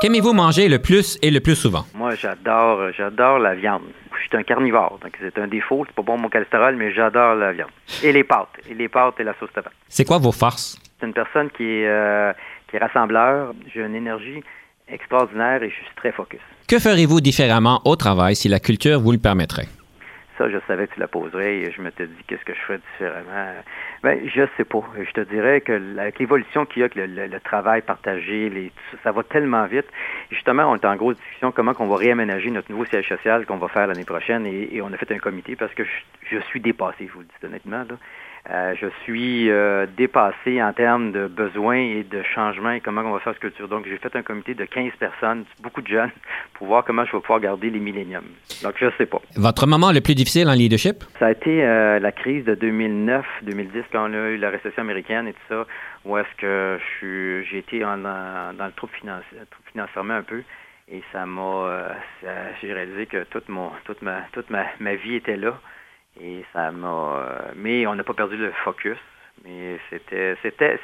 Speaker 1: Qu'aimez-vous manger le plus et le plus souvent?
Speaker 2: Moi, j'adore, j'adore la viande. Je suis un carnivore, donc c'est un défaut. C'est pas bon mon cholestérol, mais j'adore la viande. Et les pâtes. Et les pâtes et la sauce tomate.
Speaker 1: C'est quoi vos forces?
Speaker 2: C'est une personne qui est, euh, qui est rassembleur. J'ai une énergie extraordinaire et je suis très focus.
Speaker 1: Que ferez-vous différemment au travail si la culture vous le permettrait?
Speaker 2: Ça, je savais que tu la poserais et je m'étais dit qu'est-ce que je ferais différemment? Ben, je sais pas. Je te dirais que avec l'évolution qu'il y a, que le, travail partagé, ça, va tellement vite. Justement, on est en grosse discussion comment qu'on va réaménager notre nouveau siège social qu'on va faire l'année prochaine et, on a fait un comité parce que je, suis dépassé, je vous le dis honnêtement. Euh, je suis euh, dépassé en termes de besoins et de changements et comment on va faire cette culture. Donc, j'ai fait un comité de 15 personnes, beaucoup de jeunes, pour voir comment je vais pouvoir garder les milléniums. Donc, je sais pas.
Speaker 1: Votre moment le plus difficile
Speaker 2: Ça a été euh, la crise de 2009-2010 quand on a eu la récession américaine et tout ça, où est-ce que j'ai été en- dans le trouble financier, trouble financièrement un peu, et ça m'a, euh, j'ai réalisé que toute mon, toute ma, toute ma, vie était là, et ça m'a, euh, mais on n'a pas perdu le focus, mais c'était, c'était,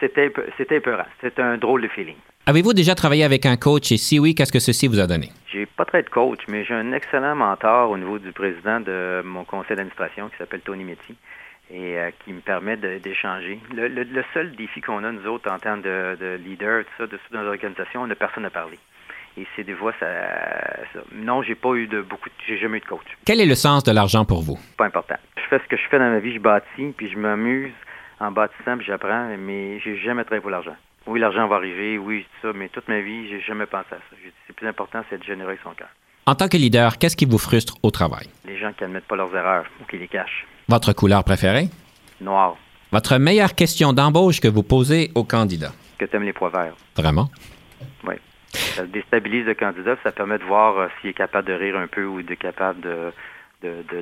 Speaker 2: c'était un drôle de feeling.
Speaker 1: Avez-vous déjà travaillé avec un coach et si oui, qu'est-ce que ceci vous a donné?
Speaker 2: J'ai pas très de coach, mais j'ai un excellent mentor au niveau du président de mon conseil d'administration qui s'appelle Tony Metti et euh, qui me permet d'échanger. Le, le- le seul défi qu'on a, nous autres, en tant de, de leader, tout ça, de, dans l'organisation, on n'a personne à parler. Et c'est des fois, ça, ça- Non, j'ai pas eu de beaucoup... J'ai jamais eu de coach.
Speaker 1: Quel est le sens de l'argent pour vous?
Speaker 2: Pas important. Je fais ce que je fais dans ma vie, je bâtis, puis je m'amuse en bâtissant, puis j'apprends, mais j'ai jamais travaillé pour l'argent. Oui, l'argent va arriver, oui, tout ça, mais toute ma vie, j'ai jamais pensé à ça. C'est plus important, c'est de générer son cœur.
Speaker 1: En tant que leader, qu'est-ce qui vous frustre au travail?
Speaker 2: Les gens qui admettent pas leurs erreurs ou qui les cachent.
Speaker 1: Votre couleur préférée?
Speaker 2: Noir.
Speaker 1: Votre meilleure question d'embauche que vous posez au candidat?
Speaker 2: Que t'aimes les pois verts.
Speaker 1: Vraiment?
Speaker 2: Oui. Ça déstabilise le candidat, ça permet de voir euh, s'il est capable de rire un peu ou de capable de-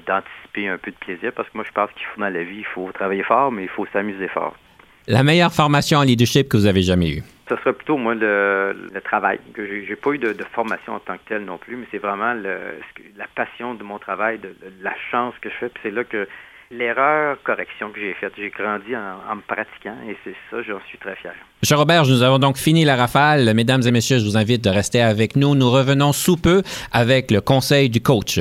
Speaker 2: d'anticiper un peu de plaisir parce que moi je pense qu'il faut dans la vie, il faut travailler fort, mais il faut s'amuser fort.
Speaker 1: La meilleure formation en leadership que vous avez jamais eue?
Speaker 2: Ce serait plutôt moi le, le travail. J'ai, j'ai pas eu de, de formation en tant que telle non plus, mais c'est vraiment le, la passion de mon travail, de, de la chance que je fais. Puis c'est là que l'erreur correction que j'ai faite, j'ai grandi en, en me pratiquant et c'est ça, j'en suis très fier.
Speaker 1: Monsieur Robert, nous avons donc fini la rafale. Mesdames et messieurs, je vous invite de rester avec nous. Nous revenons sous peu avec le conseil du coach.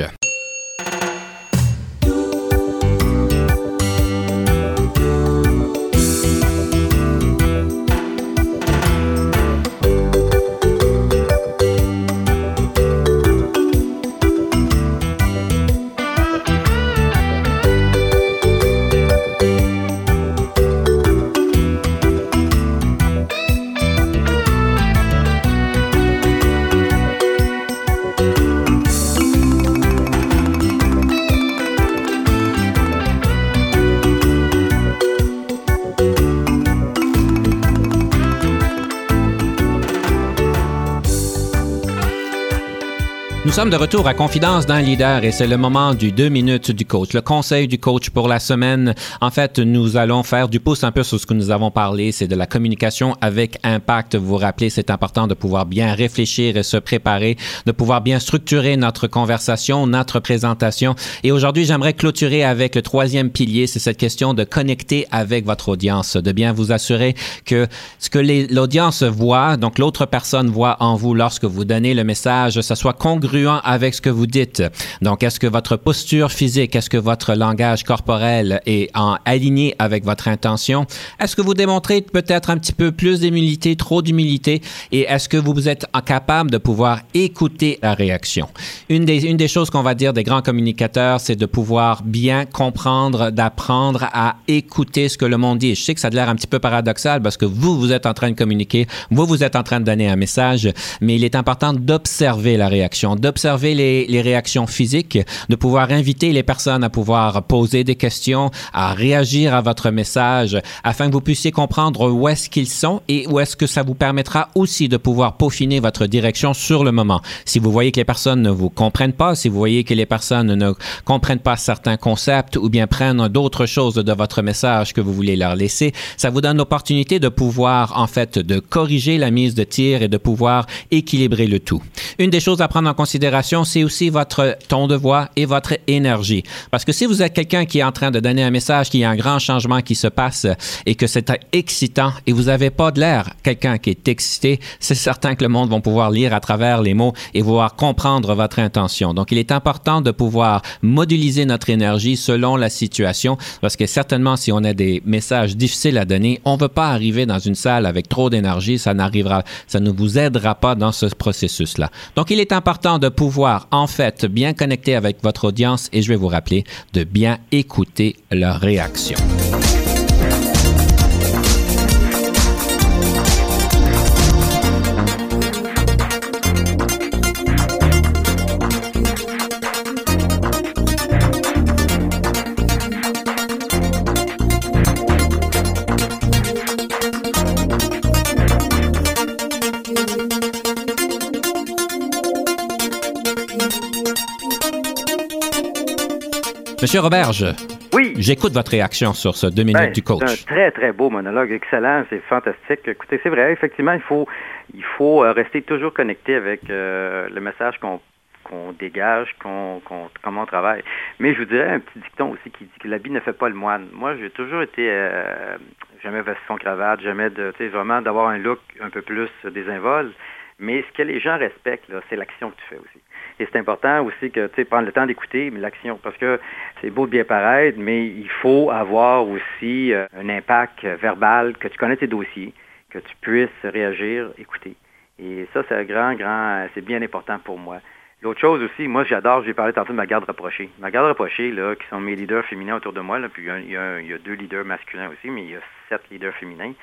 Speaker 1: Sommes de retour à Confidence d'un leader et c'est le moment du deux minutes du coach, le conseil du coach pour la semaine. En fait, nous allons faire du pouce un peu sur ce que nous avons parlé, c'est de la communication avec impact. Vous vous rappelez, c'est important de pouvoir bien réfléchir et se préparer, de pouvoir bien structurer notre conversation, notre présentation. Et aujourd'hui, j'aimerais clôturer avec le troisième pilier, c'est cette question de connecter avec votre audience, de bien vous assurer que ce que l'audience voit, donc l'autre personne voit en vous lorsque vous donnez le message, ça soit congruent avec ce que vous dites. Donc, est-ce que votre posture physique, est-ce que votre langage corporel est en aligné avec votre intention? Est-ce que vous démontrez peut-être un petit peu plus d'humilité, trop d'humilité? Et est-ce que vous êtes capable de pouvoir écouter la réaction? Une des, une des choses qu'on va dire des grands communicateurs, c'est de pouvoir bien comprendre, d'apprendre à écouter ce que le monde dit. Je sais que ça a l'air un petit peu paradoxal parce que vous, vous êtes en train de communiquer, vous, vous êtes en train de donner un message, mais il est important d'observer la réaction, d'observer les, les, réactions physiques, de pouvoir inviter les personnes à pouvoir poser des questions, à réagir à votre message, afin que vous puissiez comprendre où est-ce qu'ils sont et où est-ce que ça vous permettra aussi de pouvoir peaufiner votre direction sur le moment. Si vous voyez que les personnes ne vous comprennent pas, si vous voyez que les personnes ne comprennent pas certains concepts ou bien prennent d'autres choses de votre message que vous voulez leur laisser, ça vous donne l'opportunité de pouvoir en fait de corriger la mise de tir et de pouvoir équilibrer le tout. Une des choses à prendre en considération c'est aussi votre ton de voix et votre énergie. Parce que si vous êtes quelqu'un qui est en train de donner un message, qu'il y a un grand changement qui se passe et que c'est excitant et vous n'avez pas de l'air quelqu'un qui est excité, c'est certain que le monde va pouvoir lire à travers les mots et pouvoir comprendre votre intention. Donc, il est important de pouvoir modéliser notre énergie selon la situation parce que certainement, si on a des messages difficiles à donner, on ne veut pas arriver dans une salle avec trop d'énergie. Ça n'arrivera, ça ne vous aidera pas dans ce processus-là. Donc, il est important de pouvoir en fait bien connecter avec votre audience et je vais vous rappeler de bien écouter leurs réactions. Monsieur Roberge.
Speaker 2: Oui.
Speaker 1: J'écoute votre réaction sur ce deux minutes
Speaker 2: ben,
Speaker 1: du coach.
Speaker 2: C'est un très, très beau monologue. Excellent. C'est fantastique. Écoutez, c'est vrai. Effectivement, il faut, il faut euh, rester toujours connecté avec euh, le message qu'on qu'on dégage, qu'on, comment on travaille. Mais je vous dirais un petit dicton aussi qui dit que l'habit ne fait pas le moine. Moi, j'ai toujours été euh, jamais veston cravate, jamais de, tu sais, vraiment d'avoir un look un peu plus désinvolte. Mais ce que les gens respectent, c'est l'action que tu fais aussi. Et c'est important aussi que tu prendre le temps d'écouter l'action, parce que c'est beau de bien paraître, mais il faut avoir aussi euh, un impact verbal, que tu connais tes dossiers, que tu puisses réagir, écouter. Et ça, c'est un grand, grand, c'est bien important pour moi. L'autre chose aussi, moi j'adore, j'ai parlé tantôt de ma garde rapprochée. Ma garde rapprochée, là, qui sont mes leaders féminins autour de moi, puis il y, a, il y a deux leaders masculins aussi, mais il y a sept leaders féminins.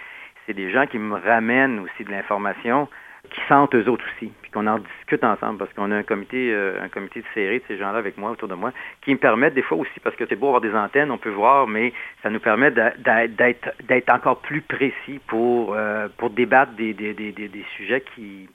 Speaker 2: C'est des gens qui me ramènent aussi de l'information qui sentent eux autres aussi, puis qu'on en discute ensemble, parce qu'on a un comité, euh, un comité de série de ces gens-là avec moi, autour de moi, qui me permettent des fois aussi, parce que c'est beau avoir des antennes, on peut voir, mais ça nous permet d'être, encore plus précis pour, euh, pour débattre des, des, des, des, sujets qui,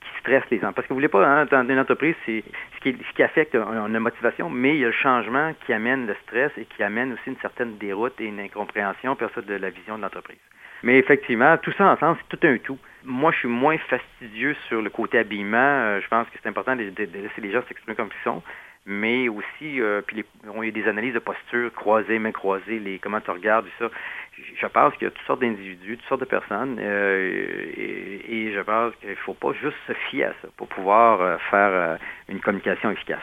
Speaker 2: qui stressent les gens. Parce que vous voulez pas, hein, dans une entreprise, c'est ce qui, ce qui affecte, on a motivation, mais il y a le changement qui amène le stress et qui amène aussi une certaine déroute et une incompréhension, de la vision de l'entreprise. Mais effectivement, tout ça ensemble, c'est tout un tout. Moi, je suis moins fastidieux sur le côté habillement. Euh, je pense que c'est important de, laisser les gens s'exprimer comme ils sont. Mais aussi, euh, puis on a des analyses de posture, croisées, mains croisées, les, comment tu regardes, ça. Je pense qu'il y a toutes sortes d'individus, toutes sortes de personnes, euh, et, je pense qu'il ne faut pas juste se fier à ça pour pouvoir faire une communication efficace.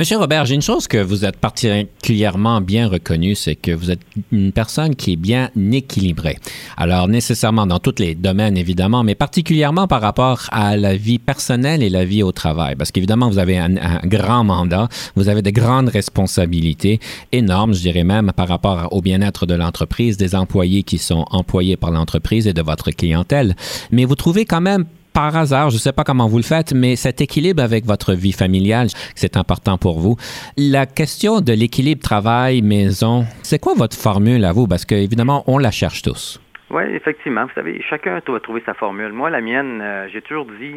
Speaker 1: Monsieur Robert, j'ai une chose que vous êtes particulièrement bien reconnu, c'est que vous êtes une personne qui est bien équilibrée. Alors, nécessairement dans tous les domaines, évidemment, mais particulièrement par rapport à la vie personnelle et la vie au travail. Parce qu'évidemment, vous avez un, grand mandat, vous avez de grandes responsabilités, énormes, je dirais même, par rapport au bien-être de l'entreprise, des employés qui sont employés par l'entreprise et de votre clientèle. Mais vous trouvez quand même par hasard, je ne sais pas comment vous le faites, mais cet équilibre avec votre vie familiale, c'est important pour vous. La question de l'équilibre travail-maison, c'est quoi votre formule à vous? Parce qu'évidemment, on la cherche tous.
Speaker 2: Oui, effectivement. Vous savez, chacun doit trouver sa formule. Moi, la mienne, euh, j'ai toujours dit,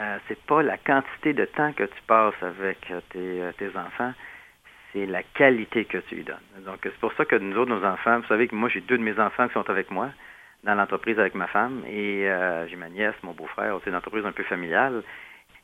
Speaker 2: euh, c'est pas la quantité de temps que tu passes avec euh, tes, tes enfants, c'est la qualité que tu lui donnes. Donc, c'est pour ça que nous autres, nos enfants, vous savez que moi, j'ai deux de mes enfants qui sont avec moi dans l'entreprise avec ma femme et euh, j'ai ma nièce, mon beau-frère, c'est une entreprise un peu familiale.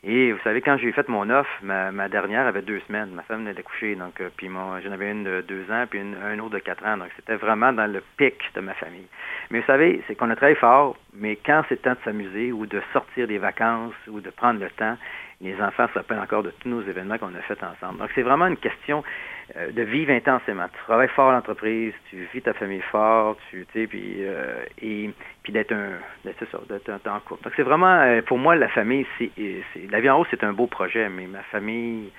Speaker 2: Et vous savez, quand j'ai fait mon offre, ma, dernière avait deux semaines. Ma femme venait d'accoucher, donc euh, puis j'en avais une de deux ans, puis une, un autre de quatre ans. Donc c'était vraiment dans le pic de ma famille. Mais vous savez, c'est qu'on a travaillé fort, mais quand c'est temps de s'amuser ou de sortir des vacances ou de prendre le temps, les enfants se rappellent encore de tous nos événements qu'on a fait ensemble. Donc c'est vraiment une question euh, de vivre intensément. Tu travailles fort à l'entreprise, tu vis ta famille fort, tu sais, puis euh, et puis d'être un, d'être un temps couple. Donc c'est vraiment, euh, pour moi, la famille, c'est, c'est la vie en haut, c'est un beau projet, mais ma famille,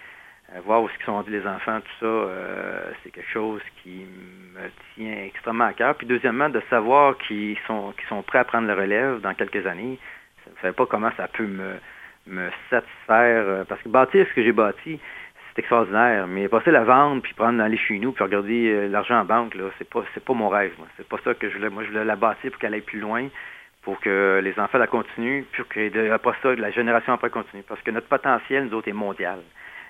Speaker 2: euh, voir où ce sont rendus les enfants, tout ça, euh, c'est quelque chose qui me tient extrêmement à cœur. Puis deuxièmement, de savoir qu'ils sont, qu'ils sont prêts à prendre le relève dans quelques années, je ne savais pas comment ça peut me, me satisfaire, euh, parce que bâtir ce que j'ai bâti, c'est extraordinaire, mais passer la vendre, puis prendre, aller chez nous, puis regarder euh, l'argent en banque, c'est pas, c'est pas mon rêve, moi. C'est pas ça que je voulais. Moi, la bâtir pour qu'elle aille plus loin, pour que les enfants la continuent, puis que après ça, la génération après continue. Parce que notre potentiel, nous autres, est mondial.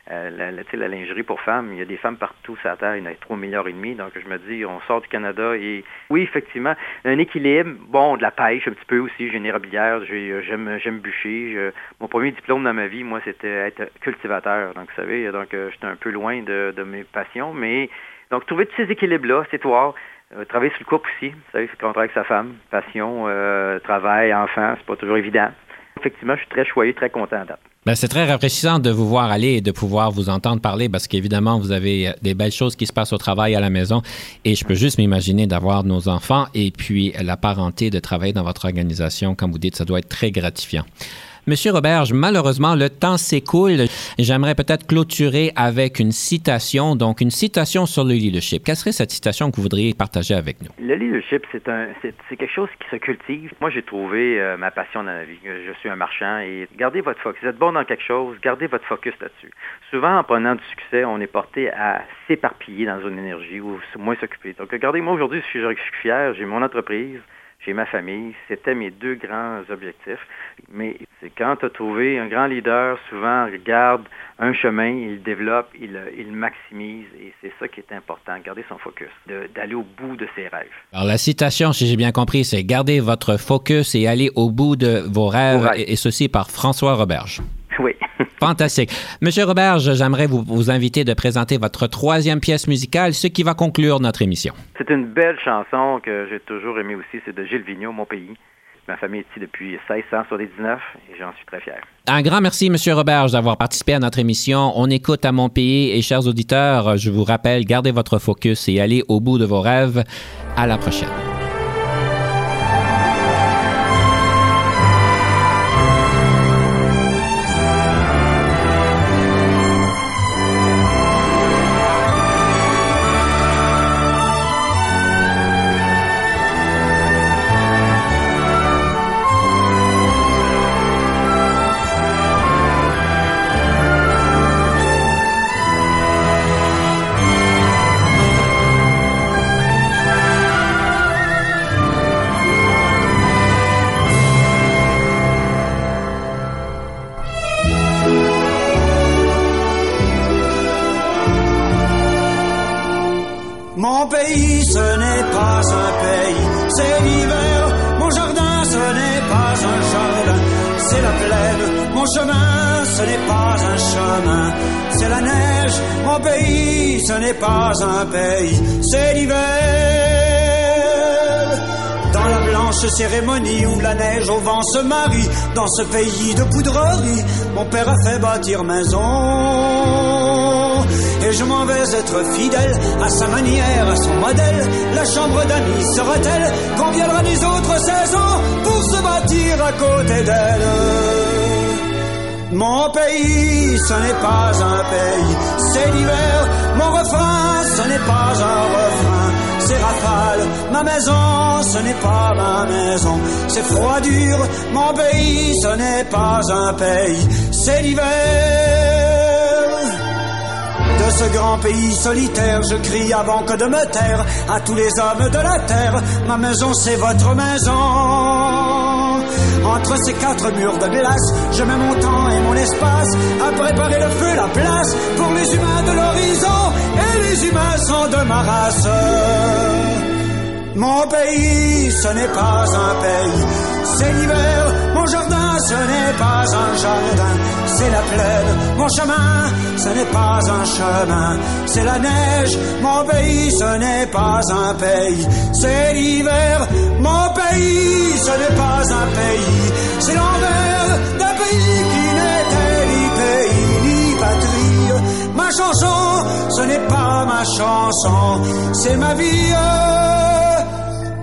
Speaker 2: Euh, la, la, la lingerie pour femmes, il y a des femmes partout sur la Terre, il y en a 3 milliards et demi, donc je me dis, on sort du Canada et oui, effectivement, un équilibre, bon, de la pêche un petit peu aussi, j'ai une érablière, j'ai- j'aime j'aime bûcher. Je- mon premier diplôme dans ma vie, moi, c'était être cultivateur, donc vous savez, donc euh, j'étais un peu loin de, de mes passions, mais donc trouver tous ces équilibres-là, c'est toi. Euh, travailler sur le couple aussi, vous savez, c'est qu'on travaille avec sa femme, passion, euh, travail, enfant, c'est pas toujours évident. Effectivement, je suis très choyé, très content date.
Speaker 1: Ben, c'est très rafraîchissant de vous voir aller et de pouvoir vous entendre parler parce qu'évidemment, vous avez euh, des belles choses qui se passent au travail, à la maison. Et je peux juste m'imaginer d'avoir nos enfants et puis la parenté, de travailler dans votre organisation. Comme vous dites, ça doit être très gratifiant. Monsieur Roberge, malheureusement, le temps s'écoule. J'aimerais peut-être clôturer avec une citation, donc une citation sur le leadership. Quelle serait cette citation que vous voudriez partager avec nous?
Speaker 2: Le leadership, c'est quelque chose qui se cultive. Moi, j'ai trouvé euh, ma passion dans la vie. Je suis un marchand et gardez votre focus. Vous êtes bon dans quelque chose, gardez votre focus là-dessus. Souvent, en prenant du succès, on est porté à s'éparpiller dans une énergie ou moins s'occuper. Donc, regardez, moi, aujourd'hui, je suis fier. J'ai mon entreprise. J'ai ma famille. C'était mes deux grands objectifs. Mais c'est quand tu as trouvé un grand leader, souvent regarde un chemin, il développe, il, le- il maximise et c'est ça qui est important, garder son focus, d'aller au bout de ses rêves.
Speaker 1: Alors, la citation, si j'ai bien compris, c'est Gardez votre focus et allez au bout de vos rêves, et ceci par François Roberge.
Speaker 2: Oui.
Speaker 1: Fantastique. Monsieur Roberge, j'aimerais vous, vous inviter de présenter votre troisième pièce musicale, ce qui va conclure notre émission.
Speaker 2: C'est une belle chanson que j'ai toujours aimée aussi, c'est de Gilles Vigneault, Mon pays. Ma famille est ici depuis 1679 et j'en suis très fier.
Speaker 1: Un grand merci, Monsieur Roberge, d'avoir participé à notre émission. On écoute à mon pays et chers auditeurs, je vous rappelle, gardez votre focus et allez au bout de vos rêves. À la prochaine.
Speaker 5: N'est pas un pays, c'est l'hiver. Dans la blanche cérémonie où la neige au vent se marie, dans ce pays de poudrerie, mon père a fait bâtir maison. Et je m'en vais être fidèle à sa manière, à son modèle. La chambre d'amis sera-t-elle quand viendra les autres saisons pour se bâtir à côté d'elle? Mon pays, ce n'est pas un pays, c'est l'hiver. Mon refrain, ce n'est pas un refrain, c'est rafale. Ma maison, ce n'est pas ma maison, c'est froid dur. Mon pays, ce n'est pas un pays, c'est l'hiver. De ce grand pays solitaire, je crie avant que de me taire à tous les hommes de la terre. Ma maison, c'est votre maison. En Entre ces quatre murs de glace, je mets mon temps et mon espace à préparer le feu, la place pour les humains de l'horizon. Et les humains sont de ma race. Mon pays, ce n'est pas un pays, c'est l'hiver. Mon jardin, ce n'est pas un jardin, c'est la plaine. Mon chemin, ce n'est pas un chemin, c'est la neige. Mon pays, ce n'est pas un pays, c'est l'hiver. Mon pays, ce n'est pas un pays, c'est l'envers d'un pays qui n'était ni pays ni patrie. Ma chanson, ce n'est pas ma chanson, c'est ma vie.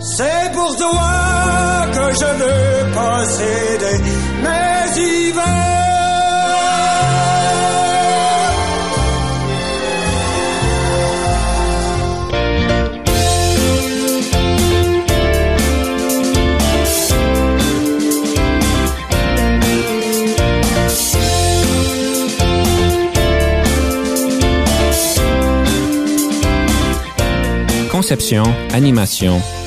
Speaker 5: C'est pour toi que je veux posséder mes hivers.
Speaker 1: Conception, animation,